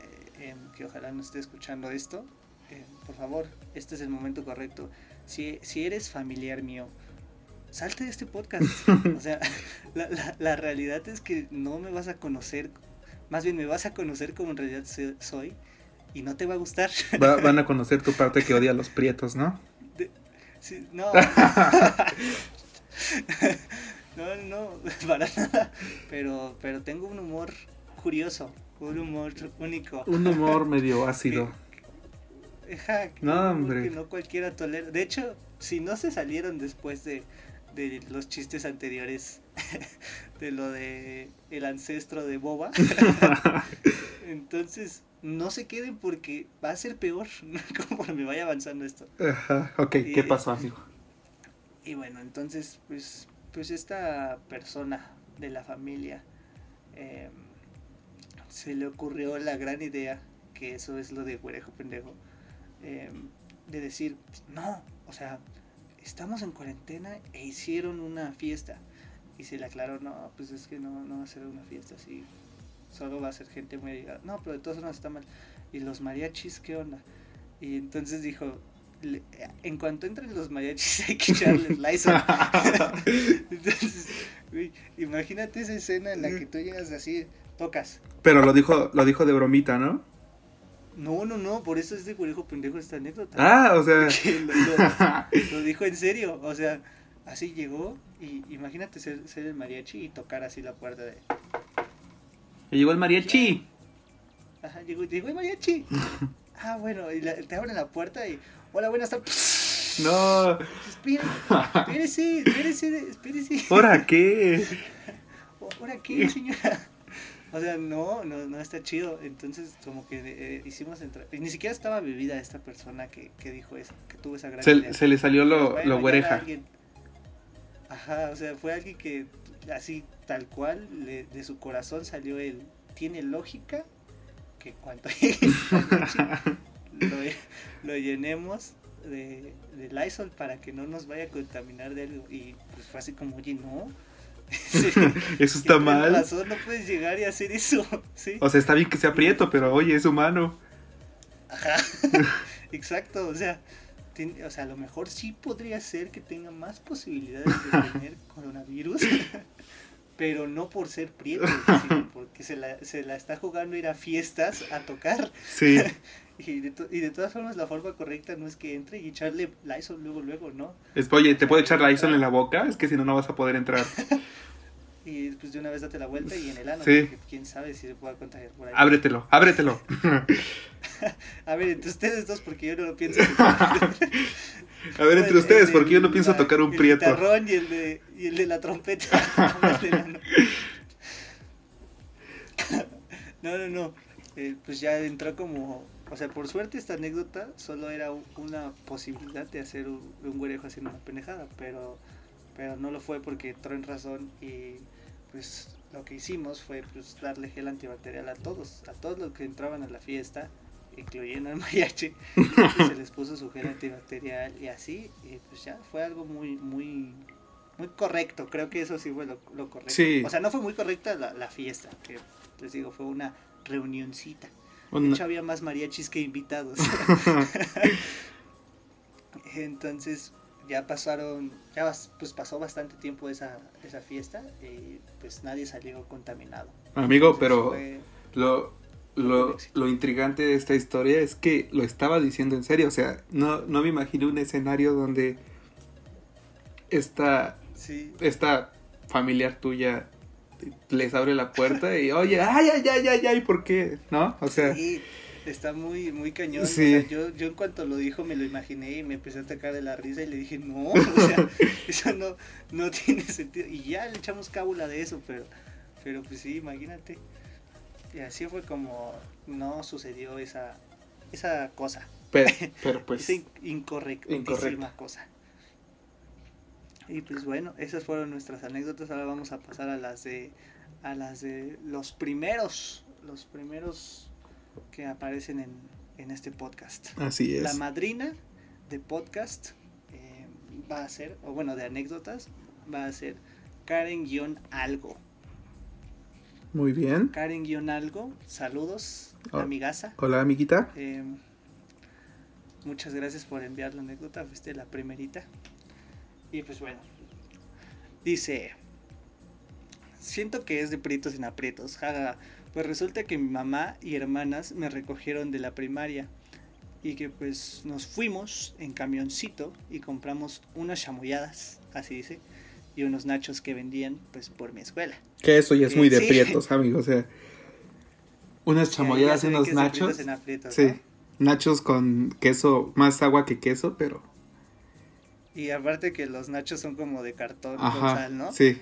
A: eh, em, que ojalá no esté escuchando esto, eh, por favor, este es el momento correcto. Si, si eres familiar mío, salte de este podcast. o sea, la, la, la realidad es que no me vas a conocer, más bien me vas a conocer como en realidad soy y no te va a gustar.
B: Va- van a conocer tu parte que odia a los prietos, ¿no?
A: Sí, no. no, no, para nada. Pero, pero tengo un humor curioso, un humor único.
B: Un humor medio ácido. No, hombre.
A: Que no cualquiera tolera. De hecho, si no se salieron después de, de los chistes anteriores, de lo de el ancestro de Boba, entonces no se queden porque va a ser peor conforme vaya avanzando esto.
B: Ajá. Ok, ¿qué pasó, amigo?
A: Y bueno, entonces, pues, pues esta persona de la familia eh, se le ocurrió la gran idea, que eso es lo de güerejo pendejo, eh, de decir, no, o sea, estamos en cuarentena e hicieron una fiesta. Y se le aclaró, no, pues es que no, no va a ser una fiesta así, solo va a ser gente muy allegada. No, pero de todas formas está mal. ¿Y los mariachis qué onda? Y entonces dijo, le- en cuanto entren los mariachis hay que echarles Lysol. Entonces, imagínate esa escena en la que tú llegas así, tocas.
B: Pero lo dijo, lo dijo de bromita, ¿no?
A: No, no, no, por eso es de pendejo esta anécdota.
B: Ah, o sea.
A: Que lo, lo- lo dijo en serio, o sea, así llegó y imagínate ser, ser el mariachi y tocar así la puerta de...
B: Llegó el mariachi.
A: Ajá, llegó, llegó el mariachi. Ah, bueno, y la- te abren la puerta y... Hola, buenas tardes.
B: No.
A: Espere, espérese, espérese, espérese.
B: ¿Ahora qué?
A: ¿Ahora qué, señora? O sea, no, no, no está chido. Entonces, como que eh, hicimos entrar. y Ni siquiera estaba bebida esta persona que, que dijo eso, que tuvo esa gran idea.
B: Se, se le salió lo, lo güereja.
A: alguien- Ajá, o sea, fue alguien que así, tal cual, le- de su corazón salió el. Tiene lógica que mariachi, lo, lo llenemos de, de Lysol para que no nos vaya a contaminar de algo. Y pues fue así como, oye, no. Sí,
B: Eso está mal.
A: razón, no puedes llegar y hacer eso. ¿sí?
B: O sea, está bien que sea prieto, pero oye, es humano.
A: Ajá. Exacto, o sea, tiene- o sea, a lo mejor sí podría ser que tenga más posibilidades de tener coronavirus, pero no por ser prieto, sino porque se la, se la está jugando ir a fiestas a tocar.
B: Sí.
A: Y de, to- y de todas formas la forma correcta no es que entre y echarle Lysol luego, luego, ¿no?
B: Es, oye, ¿te puedo echar Lysol en la boca? Es que si no, no vas a poder entrar.
A: Y después de una vez date la vuelta y en el ano,
B: Sí.
A: porque quién sabe si se pueda contagiar por ahí.
B: Ábretelo, ábretelo.
A: A ver, entre ustedes dos, porque yo no lo pienso.
B: A ver, entre ustedes, porque yo no pienso tocar un
A: el
B: prieto.
A: guitarrón y el de, y el de la trompeta. no, no, no. Eh, pues ya entró como. O sea, por suerte esta anécdota solo era una posibilidad de hacer un, un güerejo haciendo una pendejada, pero, pero no lo fue porque entró en razón y pues lo que hicimos fue pues darle gel antibacterial a todos, a todos los que entraban a la fiesta, incluyendo al mariachi, y se les puso su gel antibacterial y así, y pues ya fue algo muy, muy, muy correcto, creo que eso sí fue lo, lo correcto.
B: Sí.
A: O sea, no fue muy correcta la, la fiesta, que les digo, fue una reunioncita. De
B: Una-
A: hecho, había más mariachis que invitados. Entonces, ya pasaron, ya pues pasó bastante tiempo esa, esa fiesta y pues nadie salió contaminado.
B: Amigo,
A: Entonces,
B: pero
A: fue-
B: lo, lo, lo intrigante de esta historia es que lo estaba diciendo en serio. O sea, no, no me imagino un escenario donde esta,
A: sí,
B: esta familiar tuya les abre la puerta y oye, ay, ay, ay, ay, ay, ¿por qué? ¿No? O sea,
A: sí, está muy, muy cañón. o sea, yo, yo en cuanto lo dijo me lo imaginé y me empecé a atacar de la risa y le dije, no, o sea, eso no, no tiene sentido. Y ya le echamos cábula de eso, pero, pero pues sí, imagínate. Y así fue como no sucedió esa, esa cosa.
B: pero, pero pues,
A: esa in- incorrectísima
B: Incorrecta.
A: cosa. Y pues bueno, esas fueron nuestras anécdotas. Ahora vamos a pasar a las de a las de los primeros, los primeros que aparecen en, en este podcast.
B: así
A: La
B: es.
A: madrina de podcast eh, va a ser, o bueno, de anécdotas, va a ser Karen-algo.
B: Muy bien.
A: Karen-algo, saludos,
B: Oh.
A: amigaza.
B: Hola, amiguita.
A: Eh, muchas gracias por enviar la anécdota, fuiste la primerita. Y pues bueno, dice, siento que es de prietos sin aprietos, jaja. Pues resulta que mi mamá y hermanas me recogieron de la primaria y que pues nos fuimos en camioncito y compramos unas chamoyadas, así dice, y unos nachos que vendían pues por mi escuela.
B: Que eso ya es muy
A: Eh,
B: de
A: sí.
B: prietos, amigo. O sea, unas
A: Ya-
B: chamoyadas y unos nachos.
A: sin aprietos,
B: Sí,
A: ¿no?
B: nachos con queso, más agua que queso, pero.
A: Y aparte que los nachos son como de cartón con
B: Ajá,
A: sal, ¿no?
B: sí.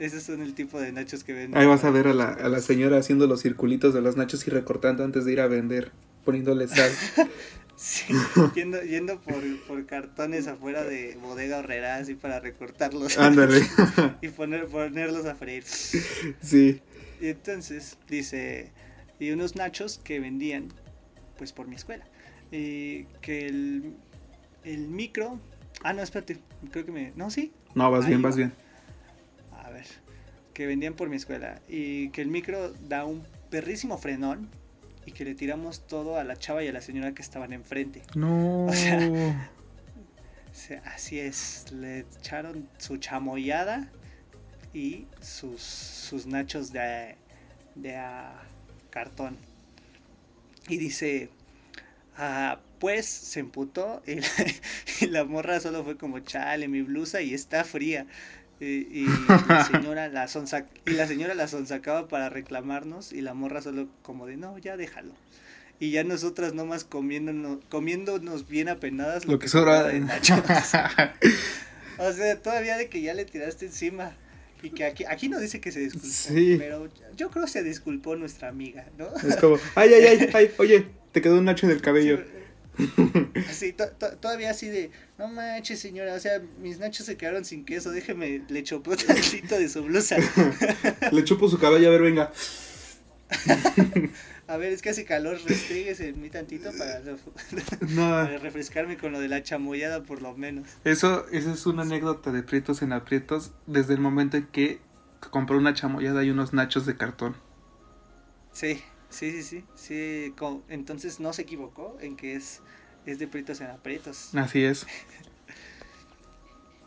A: Esos son el tipo de nachos que venden.
B: Ahí vas a ver a la, a la señora haciendo los circulitos de los nachos y recortando antes de ir a vender, poniéndole sal.
A: Sí, yendo, yendo por, por cartones afuera de bodega horrera así para recortarlos.
B: Ándale.
A: y poner, ponerlos a freír.
B: sí.
A: Y entonces dice, y unos nachos que vendían pues por mi escuela. Y que el, el micro... Ah, no, espérate, creo que me... No, sí,
B: No, vas
A: Ahí
B: bien,
A: va.
B: vas bien.
A: Que vendían por mi escuela y que el micro da un perrísimo frenón y que le tiramos todo a la chava y a la señora que estaban enfrente.
B: No.
A: O sea, Se- Así es, le echaron su chamoyada y sus, sus nachos de, de cartón. Y dice, ah, pues se emputó y la, y la morra solo fue como, chale, mi blusa y está fría. Y, y la señora la sonsa- y la señora la sonsacaba para reclamarnos y la morra solo como de, no, ya déjalo. Y ya nosotras nomás comiéndonos, comiéndonos bien apenadas
B: Lo que sobra.
A: de nachos. O sea, todavía de que ya le tiraste encima. Y que aquí, aquí no dice que se disculpó.
B: Sí.
A: Pero yo creo que se disculpó nuestra amiga, ¿no?
B: Es como, ay, ay, ay, ay, oye, te quedó un nacho en el cabello.
A: Así, to- to- todavía así de, no manches señora, o sea, mis nachos se quedaron sin queso, déjeme, le chopó tantito de su blusa.
B: Le chupo su cabello, a ver, venga.
A: A ver, es que hace calor, restríguese en mí tantito para,
B: No,
A: para refrescarme con lo de la chamoyada por lo menos.
B: eso, eso es una anécdota de Prietos en Aprietos desde el momento en que compró una chamoyada y unos nachos de cartón.
A: Sí, sí, sí, sí, sí, entonces no se equivocó en que es, es de pritos en aprietos.
B: Así es,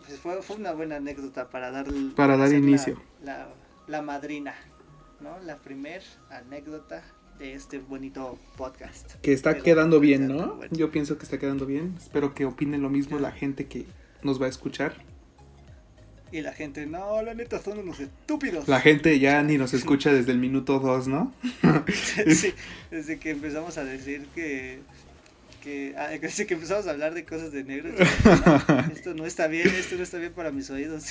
A: Pues fue, fue una buena anécdota para dar,
B: Para dar
A: la-
B: inicio.
A: La, la madrina, ¿no? La primer anécdota de este bonito podcast.
B: que está
A: Pero
B: quedando
A: no
B: bien, ¿no?
A: bueno.
B: Yo pienso que está quedando bien. Espero que opinen lo mismo la gente que nos va a escuchar.
A: Y la gente, no, la neta son unos estúpidos.
B: La gente ya ni nos escucha desde el minuto 2, ¿no?
A: sí, desde que empezamos a decir que, que ah, desde que empezamos a hablar de cosas de negros, no, esto no está bien, esto no está bien para mis oídos.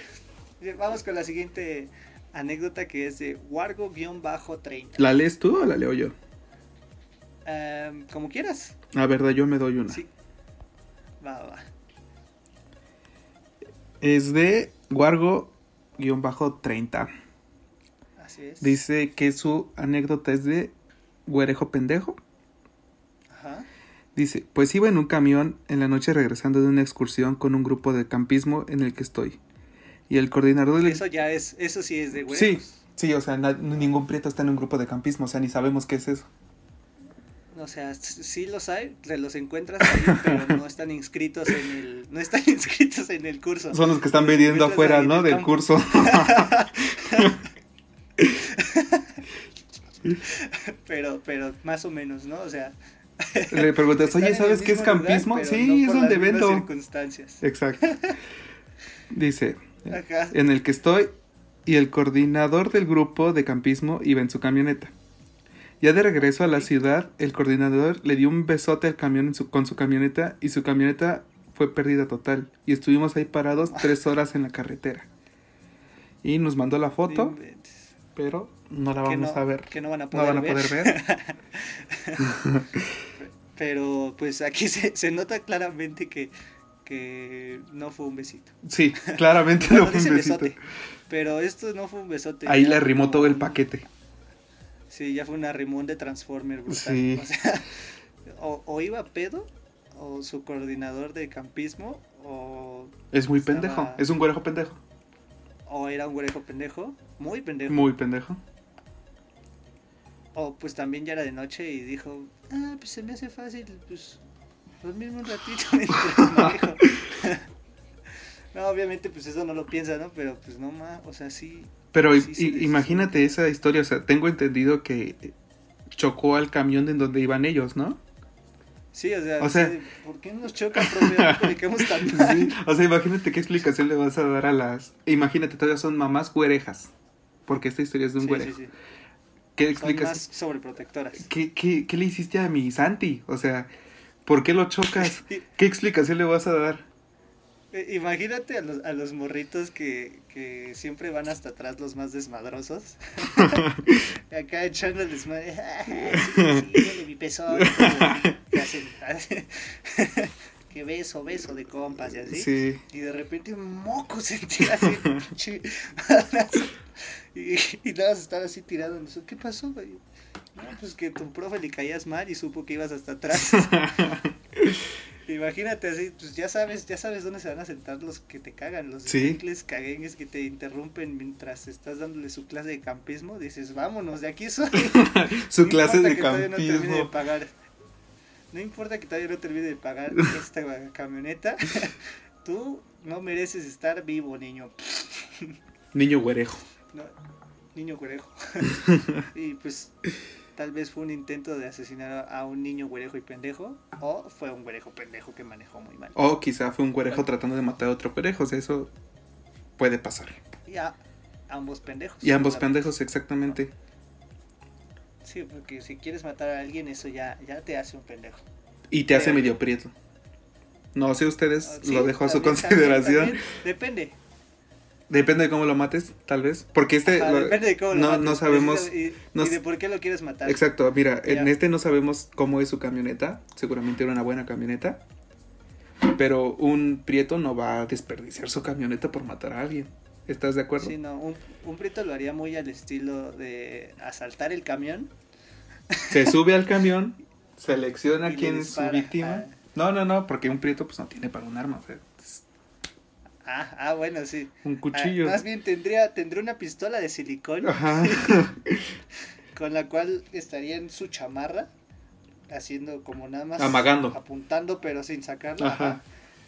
A: Vamos con la siguiente anécdota que es de Wargo-30.
B: ¿La lees tú o la leo yo?
A: Em, como quieras.
B: La verdad, yo me doy una.
A: Sí. Va, va.
B: Es de Guargo-30.
A: Así es.
B: Dice que su anécdota es de Güerejo Pendejo.
A: Ajá.
B: Dice, pues iba en un camión en la noche regresando de una excursión con un grupo de campismo en el que estoy. Y el coordinador del...
A: Eso ya es, eso sí es de
B: Sí,
A: huevos.
B: sí, o sea, ningún prieto está en un grupo de campismo, o sea, ni sabemos qué es eso.
A: O sea, sí los hay, te los encuentras ahí, pero no están inscritos en el, no están inscritos en el curso.
B: Son los que están vendiendo afuera, ¿no?
A: el
B: Del curso.
A: Pero, pero más o menos, ¿no? O sea,
B: Le preguntas, oye, ¿sabes qué es
A: lugar,
B: campismo? sí,
A: no
B: es donde vendo.
A: circunstancias.
B: Exacto. Dice, en el que estoy y el coordinador del grupo de campismo iba en su camioneta. Ya de regreso a la ciudad, el coordinador le dio un besote al camión en su- con su camioneta y su camioneta fue pérdida total. Y estuvimos ahí parados tres horas en la carretera. Y nos mandó la foto,
A: No
B: pero no la vamos
A: no-
B: a ver.
A: Que no van a
B: No
A: poder,
B: van a poder ver.
A: Pero pues aquí se, se nota claramente que, que no fue un besito.
B: Sí, claramente
A: Bueno,
B: no fue un besito.
A: besote, pero esto no fue un besote.
B: Ahí le arrimó todo el paquete.
A: Sí, ya fue un arrimón de Transformer brutal.
B: Sí.
A: O sea, o, o iba pedo, o su coordinador de campismo, o,
B: Es muy
A: Estaba-
B: pendejo. Es un güerejo pendejo.
A: o era un güerejo pendejo, muy pendejo.
B: Muy pendejo.
A: O pues también ya era de noche y dijo, ah, pues se me hace fácil, pues dormirme un ratito mientras manejo". no, obviamente pues eso no lo piensa, ¿no? Pero pues no más, o sea, sí.
B: Pero
A: Sí, sí,
B: i-
A: sí,
B: imagínate esa historia, o sea, tengo entendido que chocó al camión en donde iban ellos, ¿no?
A: Sí, o sea,
B: O sea-
A: ¿por qué nos chocan,
B: o sea, imagínate qué explicación le vas a dar a las... Imagínate, todavía son mamás güerejas, porque esta historia es de un
A: Sí,
B: güerejo.
A: sí, sí.
B: ¿Qué
A: Son
B: explicas?
A: más sobreprotectoras.
B: ¿Qué, qué, qué le hiciste a mi Santi? O sea, ¿por qué lo chocas? ¿Qué explicación le vas a dar?
A: Imagínate a los, a los morritos que, que siempre van hasta atrás los más desmadrosos. Acá echando el desmadre. "Ah, sí, sí, dale mi pezón. Que hacen- que beso, beso de compas y así.
B: Sí.
A: Y de repente un moco se tira así. y, y nada más estar así tirado en eso. ¿Qué pasó, güey? No, pues que tu profe le caías mal y supo que ibas hasta atrás. Imagínate así, pues ya sabes, ya sabes dónde se van a sentar los que te cagan, los
B: Sí.
A: caguengues que te interrumpen mientras estás dándole su clase de campismo, dices, vámonos, de aquí soy.
B: Su clase de
A: que todavía no termine de
B: campismo.
A: pagar. No importa que todavía no termine de pagar esta camioneta, tú no mereces estar vivo, niño.
B: Niño güerejo.
A: No, niño güerejo. y pues tal vez fue un intento de asesinar a un niño güerejo y pendejo, o fue un güerejo pendejo que manejó muy mal.
B: O quizá fue un güerejo tratando de matar a otro güerejo. O sea, eso puede pasar.
A: Y a ambos pendejos.
B: Y ambos pendejos, exactamente.
A: Sí, porque si quieres matar a alguien, eso ya, ya te hace un pendejo.
B: Y te hace medio prieto. No sé ustedes,
A: sí,
B: lo dejo a su
A: también,
B: consideración.
A: también, también. Depende.
B: Depende de cómo lo mates, tal vez. Porque este.
A: Ajá,
B: lo-
A: depende de cómo lo
B: no,
A: mates,
B: no sabemos.
A: Y,
B: no
A: y de por qué lo quieres matar.
B: Exacto, mira, en este no sabemos cómo es su camioneta. Seguramente era una buena camioneta. Pero un prieto no va a desperdiciar su camioneta por matar a alguien. ¿Estás de acuerdo?
A: Sí, no, un, un prieto lo haría muy al estilo de asaltar el camión.
B: Se sube al camión, selecciona quién es su víctima.
A: Ah.
B: No, no, no, porque un prieto pues no tiene para un arma. o sea,
A: Ah, ah, bueno, sí.
B: un
A: Ah,
B: cuchillo.
A: más bien tendría, tendría una pistola de silicón
B: Ajá.
A: con la cual estaría en su chamarra haciendo como nada más
B: Amagando.
A: apuntando pero sin sacarla
B: Ajá.
A: ajá.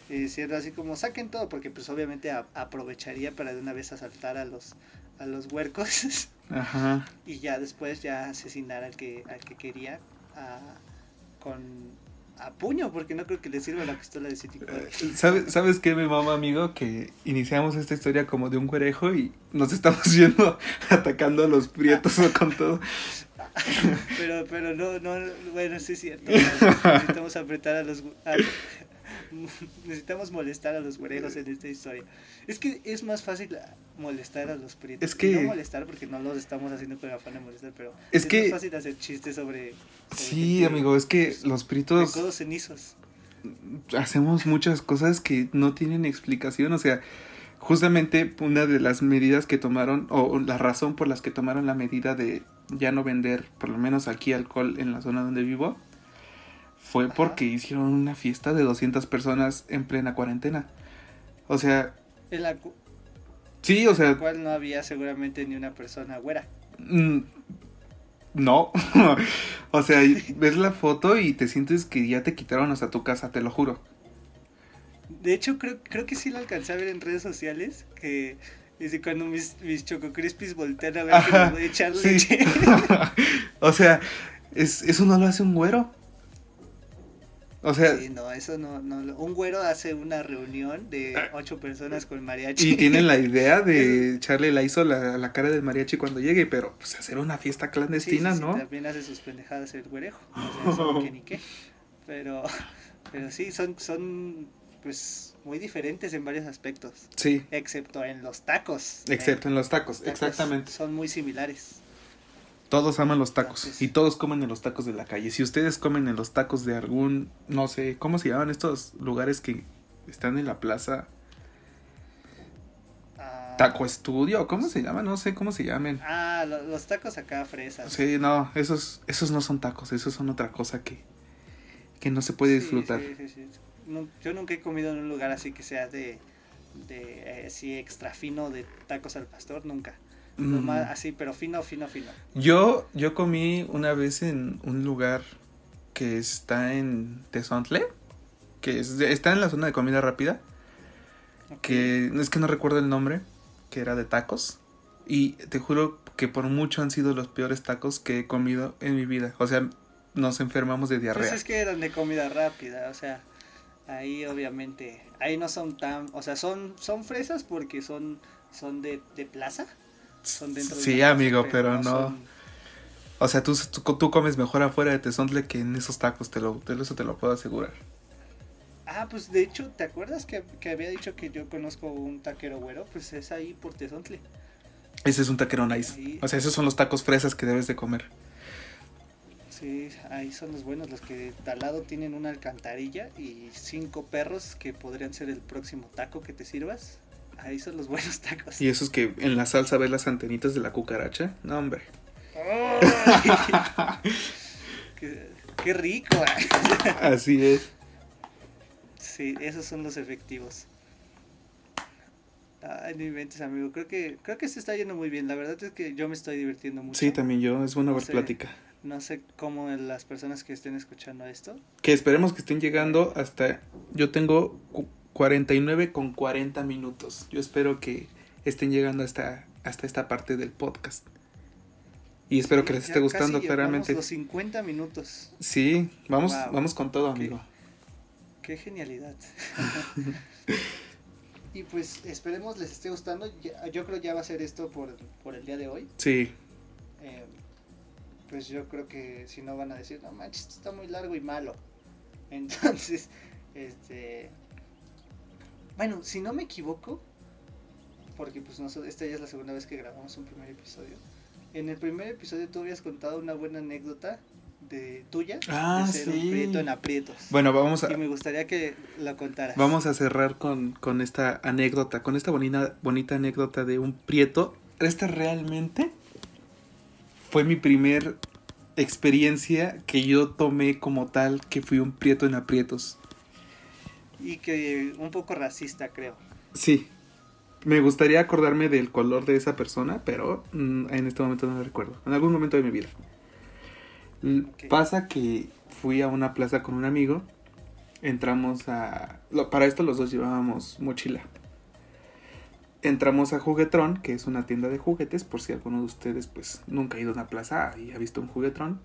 A: y diciendo así como saquen todo porque pues obviamente a- aprovecharía para de una vez asaltar a los a los huercos
B: Ajá.
A: y ya después ya asesinar al que al que quería a- con a puño porque no creo que le sirva la pistola de silicón
B: ¿Sabes, ¿Sabes qué, mi mamá, amigo? Que iniciamos esta historia como de un güerejo y nos estamos yendo atacando a los prietos con todo.
A: Pero, pero no, no, bueno, sí es cierto. Necesitamos apretar a los. a- necesitamos molestar a los güerejos en esta historia. Es que es más fácil molestar a los prietos.
B: Es que-
A: Y No molestar porque no los estamos haciendo con afán de molestar, pero.
B: Es que-
A: más fácil hacer chistes sobre. sobre
B: Sí,
A: gente
B: amigo, es que los
A: De
B: prietos
A: codos cenizos.
B: hacemos muchas cosas que no tienen explicación. O sea, justamente una de las medidas que tomaron, o la razón por las que tomaron la medida de ya no vender, por lo menos aquí, alcohol en la zona donde vivo, fue
A: Ajá.
B: porque hicieron una fiesta de 200 personas en plena cuarentena. O sea,
A: En la, cu-
B: sí, o
A: en la
B: sea,
A: cual no había seguramente ni una persona güera.
B: Mm, No, o sea, ves la foto y te sientes que ya te quitaron hasta tu casa, te lo juro.
A: De hecho, creo, creo que sí lo alcancé a ver en redes sociales. Que dice cuando mis, mis Choco Crispies voltean a ver que
B: Ajá,
A: les voy a echar
B: sí.
A: leche.
B: o sea, es, eso no lo hace un güero. O sea,
A: Sí, no, eso no, no. Un güero hace una reunión de ocho personas con mariachi.
B: y tienen la idea de echarle la a la, la cara del mariachi cuando llegue, pero pues hacer una fiesta
A: Sí, sí,
B: clandestina,
A: sí,
B: ¿no?
A: También hace sus pendejadas el güerejo. O sea, eso que ni qué. Pero, pero sí, son, son pues muy diferentes en varios aspectos.
B: Sí,
A: Excepto en los tacos.
B: excepto en los tacos,
A: Los tacos
B: exactamente.
A: Son muy similares.
B: Todos aman los tacos y todos comen en los tacos de la calle. Si ustedes comen en los tacos de algún, no sé, ¿cómo se llaman estos lugares que están en la plaza?
A: Ah,
B: Taco Estudio, ¿cómo se llama? No sé cómo se llamen.
A: Ah, lo- los tacos acá fresas.
B: Sí, no, esos, esos no son tacos, esos son otra cosa que, que no se puede
A: Sí,
B: disfrutar.
A: sí, sí, sí. No, yo nunca he comido en un lugar así que sea de, de eh, así extra fino de tacos al pastor, nunca.
B: Mm.
A: así, pero fino, fino, fino.
B: Yo, yo comí una vez en un lugar que está en Tezontle, que es está en la zona de comida rápida, que es que no recuerdo el nombre, que era de tacos. Y te juro que por mucho han sido los peores tacos que he comido en mi vida. O sea, nos enfermamos de diarrea.
A: Pues es que eran de comida rápida, o sea, ahí obviamente, ahí no son tan, o sea, son, son fresas porque son, son de, de plaza. Son dentro de
B: Sí, amigo, pero no.
A: son-
B: O sea, tú, tú, tú comes mejor afuera de Tezontle que en esos tacos, te lo, te- eso te lo puedo asegurar.
A: Ah, pues de hecho, ¿te acuerdas que, que había dicho que yo conozco un taquero güero? Pues es ahí por Tezontle.
B: Ese es un taquero nice.
A: Ahí-
B: O sea, esos son los tacos fresas que debes de comer.
A: Sí, ahí son los buenos, los que al lado tienen una alcantarilla y cinco perros que podrían ser el próximo taco que te sirvas. Ahí son los buenos tacos.
B: Y esos que en la salsa ves las antenitas de la cucaracha. No, hombre.
A: Qué, qué rico.
B: Así es.
A: Sí, esos son los efectivos. Ay, no inventes, amigo. Creo que, creo que se está yendo muy bien. La verdad es que yo me estoy divirtiendo mucho.
B: Sí, también yo, es buena
A: No
B: plática.
A: No sé cómo las personas que estén escuchando esto.
B: Que esperemos que estén llegando hasta... Yo tengo 49 con 40 minutos. Yo espero que estén llegando hasta, hasta esta parte del podcast. Y espero que les esté gustando,
A: casi
B: claramente.
A: los 50 minutos.
B: Sí, vamos,
A: Wow.
B: vamos con todo, amigo.
A: Qué genialidad. y pues esperemos les esté gustando. Yo creo ya va a ser esto por, por el día de hoy.
B: Sí,
A: Eh, pues yo creo que si no van a decir, no manches, esto está muy largo y malo. Entonces, este... Bueno, si no me equivoco, porque pues nosotros, esta ya es la segunda vez que grabamos un primer episodio. En el primer episodio tú habías contado una buena anécdota de tuya
B: Ah,
A: de ser
B: sí.
A: un prieto en aprietos.
B: bueno, vamos a,
A: Y me gustaría que la contaras.
B: Vamos a cerrar con, con esta anécdota, con esta bonita, bonita anécdota de un prieto. Esta realmente fue mi primer experiencia que yo tomé como tal que fui un prieto en aprietos.
A: Y que un poco racista, creo.
B: Sí. Me gustaría acordarme del color de esa persona, pero mm, en este momento no lo recuerdo. En algún momento de mi vida. L-
A: Ok.
B: Pasa que fui a una plaza con un amigo. Entramos a... lo- Para esto los dos llevábamos mochila. Entramos a Juguetrón, que es una tienda de juguetes, por si alguno de ustedes pues nunca ha ido a una plaza y ha visto un juguetrón.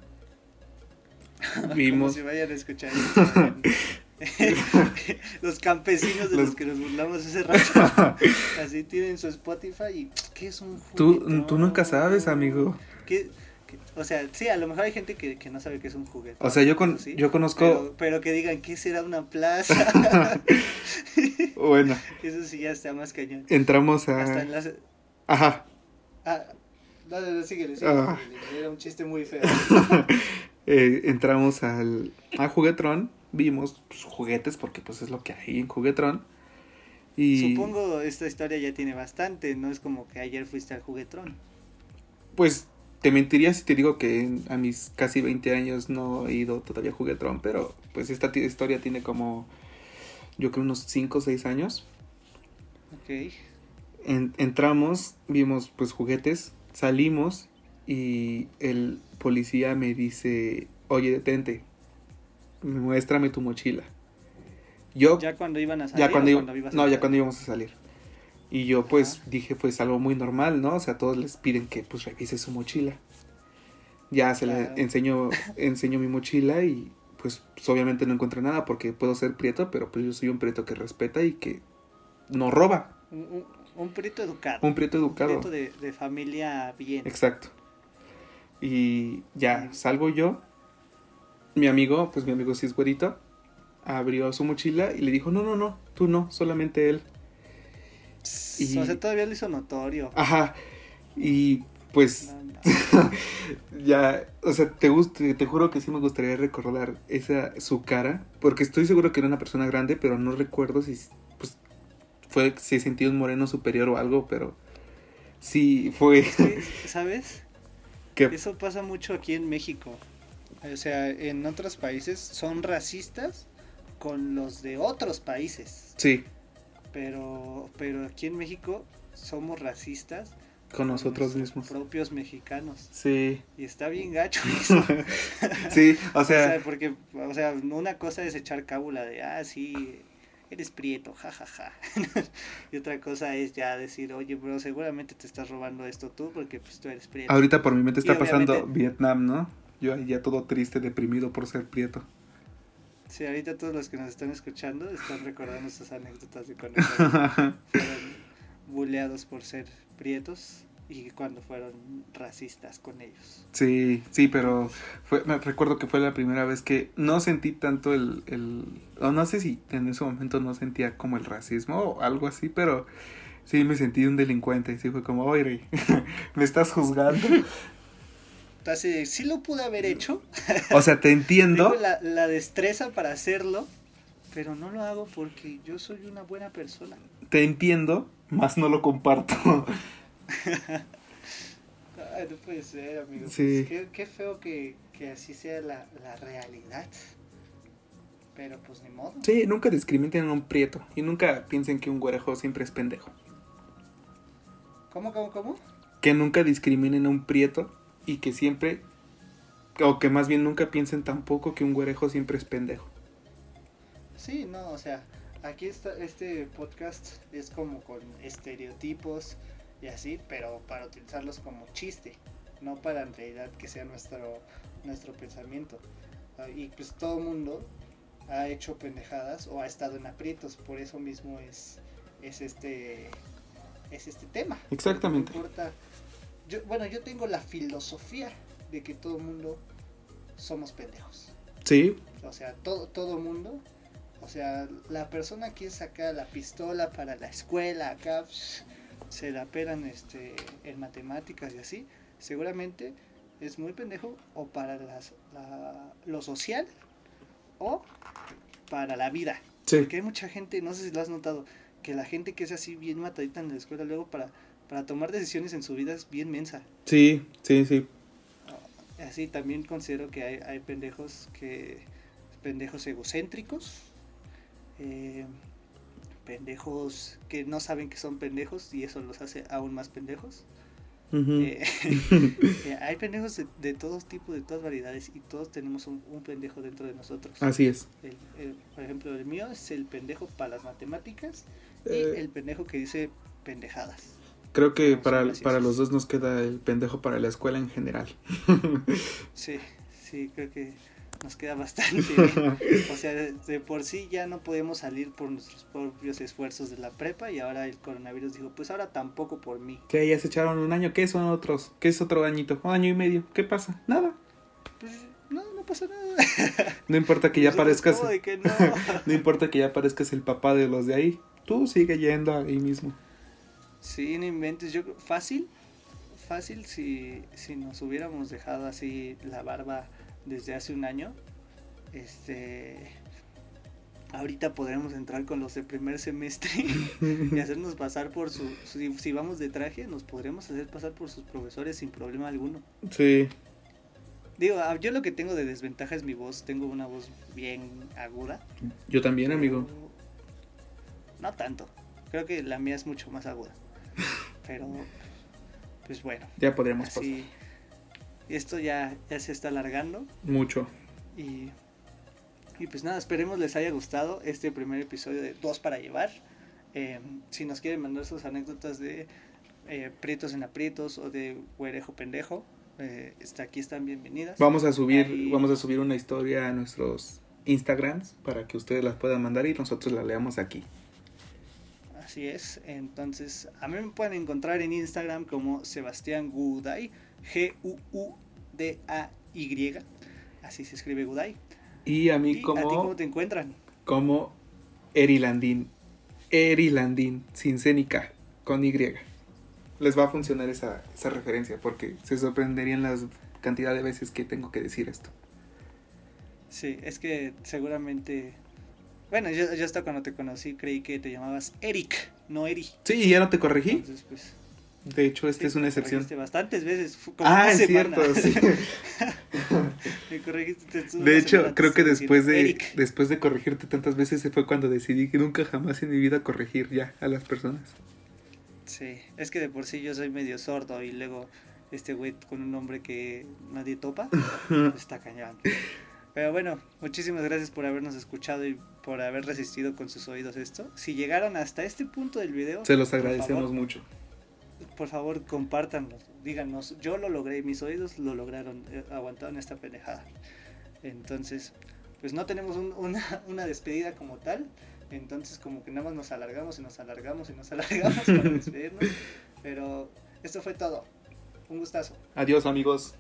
A: Como
B: Vimos...
A: si vayan a escuchar. los campesinos de los...
B: Los-
A: que nos burlamos hace rato. Así tienen su Spotify y ¿qué es un
B: Tú,
A: juguetón?
B: tú nunca sabes, amigo.
A: ¿Qué- qué- O sea, sí, a lo mejor hay gente que, que no sabe qué es un juguete.
B: O sea, yo, con,
A: ¿sí?
B: yo conozco...
A: Pero, pero que digan, ¿qué será una plaza?
B: Bueno,
A: Eso sí ya está más cañón.
B: entramos
A: Hasta
B: a...
A: en las...
B: Ajá.
A: Ah, no, no, no, síguele, síguele,
B: Ah.
A: síguele. Era un chiste muy feo.
B: Eh, entramos al a Juguetrón, vimos pues, juguetes porque pues es lo que hay en Juguetrón. Y
A: Supongo esta historia ya tiene bastante, no es como que ayer fuiste al juguetrón.
B: pues te mentiría si te digo que a mis casi 20 años no he ido todavía a Juguetrón, pero pues esta historia tiene como yo creo unos 5 o 6 años.
A: Ok.
B: En- entramos, vimos pues juguetes, salimos y el policía me dice, oye, detente, muéstrame tu mochila. Yo
A: Ya cuando iban a salir.
B: ya cuando,
A: o
B: iba-
A: cuando ibas a
B: no, ya
A: entrar?
B: cuando íbamos a salir. Y yo pues
A: Ajá.
B: dije, pues algo muy normal, ¿no? O sea, todos les piden que pues revise su mochila. Ya se
A: Claro.
B: la enseño, enseño mi mochila y pues, pues, obviamente no encuentro nada porque puedo ser prieto, pero pues yo soy un prieto que respeta y que no roba.
A: Un, un, un prieto educado.
B: Un prieto
A: Un
B: educado.
A: prieto de, de familia bien.
B: Exacto. Y ya salgo yo. Mi amigo, pues mi amigo sí es güerito, abrió su mochila y le dijo, no, no, no, tú no, solamente él. y-
A: O sea, todavía lo hizo notorio.
B: Ajá. Y pues
A: No, no.
B: ya, o sea, te, gust- te juro que sí me gustaría recordar esa su cara, porque estoy seguro que era una persona grande, pero no recuerdo si pues fue si sentí un moreno superior o algo, pero sí fue
A: ¿Sabes?
B: que
A: Eso pasa mucho aquí en México. O sea, en otros países son racistas con los de otros países.
B: sí,
A: Pero, pero aquí en México somos racistas
B: con nosotros
A: nuestros
B: mismos.
A: propios mexicanos.
B: Sí.
A: Y está bien gacho eso.
B: sí, o
A: O
B: sea,
A: sea, porque, o sea, una cosa es echar cábula de, ah, sí, eres prieto, jajaja. y otra cosa es ya decir, oye, bro, seguramente te estás robando esto tú porque pues tú eres prieto.
B: ahorita por mi mente está
A: Y
B: pasando Vietnam, ¿no? Yo ahí ya todo triste, deprimido por ser prieto.
A: Sí, ahorita todos los que nos están escuchando están recordando esas anécdotas de cuando fueron, buleados por ser prietos y cuando fueron racistas con ellos.
B: Sí, sí, pero fue, me recuerdo que fue la primera vez que no sentí tanto el, el, o no sé si en ese momento no sentía como el racismo o algo así, pero sí me sentí un delincuente, sí fue como, oye, me estás juzgando.
A: Sí lo pude haber hecho,
B: O sea, te entiendo,
A: tengo la, la destreza para hacerlo, pero no lo hago porque yo soy una buena persona.
B: te entiendo, más no lo comparto.
A: Ay, no puede ser, amigo.
B: Sí.
A: Pues, qué, qué feo que, que así sea la, la realidad. Pero pues ni modo.
B: Sí, nunca discriminen a un prieto y nunca piensen que un güerejo siempre es pendejo.
A: ¿Cómo, cómo, cómo?
B: Que nunca discriminen a un prieto y que siempre, o que más bien nunca piensen tampoco que un güerejo siempre es pendejo.
A: Sí, no, o sea, aquí está, este podcast es como con estereotipos y así, pero para utilizarlos como chiste, no para en realidad que sea nuestro, nuestro pensamiento. Ah, Y pues todo mundo ha hecho pendejadas o ha estado en aprietos, por eso mismo es, es este es este tema.
B: Exactamente.
A: No importa. Yo, bueno, yo tengo la filosofía de que todo el mundo somos pendejos.
B: Sí,
A: O sea, todo todo mundo, o sea, la persona que saca la pistola para la escuela acá psh, se la pelan este en matemáticas y así, seguramente es muy pendejo o para las, la- lo social o para la vida.
B: sí.
A: Porque hay mucha gente, no sé si lo has notado, que la gente que es así bien matadita en la escuela luego para para tomar decisiones en su vida es bien mensa.
B: Sí, sí, sí.
A: Así también considero que hay, hay pendejos que pendejos egocéntricos, eh, pendejos que no saben que son pendejos y eso los hace aún más pendejos. Eh, eh, hay pendejos de, de todos tipos, de todas variedades y todos tenemos un, un pendejo dentro de nosotros.
B: Así es.
A: El- el- por ejemplo, el mío es el pendejo para las matemáticas y
B: Eh,
A: el pendejo que dice pendejadas.
B: Creo que para, para los dos nos queda el pendejo para la escuela en general.
A: Sí, sí, creo que nos queda bastante. O sea, de, por sí ya no podemos salir por nuestros propios esfuerzos de la prepa y ahora el coronavirus dijo, pues ahora tampoco por mí.
B: que ya se echaron un año, ¿qué son otros? ¿Qué es otro añito? Un año y medio. ¿Qué pasa? Nada.
A: Pues no, no pasa nada.
B: No importa que ya
A: Nosotros,
B: parezcas,
A: ¿cómo de que no?
B: no importa que ya parezcas el papá de los de ahí. Tú sigue yendo ahí mismo.
A: Sí, no inventes. Yo fácil, fácil si, si nos hubiéramos dejado así la barba desde hace un año. Este. Ahorita podremos entrar con los de primer semestre y hacernos pasar por su. Si, si vamos de traje, nos podremos hacer pasar por sus profesores sin problema alguno.
B: Sí.
A: Digo, ah, yo lo que tengo de desventaja es mi voz. Tengo una voz bien aguda.
B: Yo también, amigo.
A: No tanto. Creo que la mía es mucho más aguda. Pero, pues bueno.
B: Ya pasar.
A: Así, esto ya, ya se está alargando
B: Mucho.
A: y, y pues nada, esperemos les haya gustado este primer episodio de Dos para Llevar. Eh, si nos quieren mandar sus anécdotas de eh, prietos en aprietos o de güerejo pendejo, eh, está, aquí están bienvenidas.
B: Vamos a subir,
A: Ahí-
B: vamos a subir una historia a nuestros Instagrams para que ustedes las puedan mandar y nosotros la leamos aquí.
A: Así es, entonces a mí me pueden encontrar en Instagram como Sebastián Guday, G-U-U-D-A-Y, así se escribe Guday.
B: Y a
A: ¿Y
B: mí
A: a ti
B: como,
A: cómo te encuentran?
B: como Erilandín. Erilandín, sin C ni K, con Y. Les va a funcionar esa, esa referencia porque se sorprenderían la cantidad de veces que tengo que decir esto.
A: Sí, es que seguramente... Bueno, yo, yo hasta cuando te conocí creí que te llamabas Eric, no Eri.
B: Sí, ya no te corregí.
A: Entonces, pues...
B: De hecho, esta
A: sí,
B: es una
A: me
B: excepción.
A: corregiste bastantes veces. como
B: Ah, es
A: semana.
B: cierto, sí.
A: me corregiste.
B: De hecho, creo que después de,
A: Eric.
B: después de corregirte tantas veces se fue cuando decidí que nunca jamás en mi vida corregir ya a las personas.
A: Sí, es que de por sí yo soy medio sordo y luego este güey con un nombre que nadie topa, pues está cañón. Pero bueno, muchísimas gracias por habernos escuchado y por haber resistido con sus oídos esto. Si llegaron hasta este punto del video,
B: Se los agradecemos
A: favor,
B: mucho.
A: Por favor, compártanlo, díganos, yo lo logré, mis oídos lo lograron, eh, aguantaron esta pendejada. Entonces, pues no tenemos un- una, una despedida como tal, entonces como que nada más nos alargamos y nos alargamos y nos alargamos para despedirnos. Pero esto fue todo. Un gustazo.
B: Adiós amigos.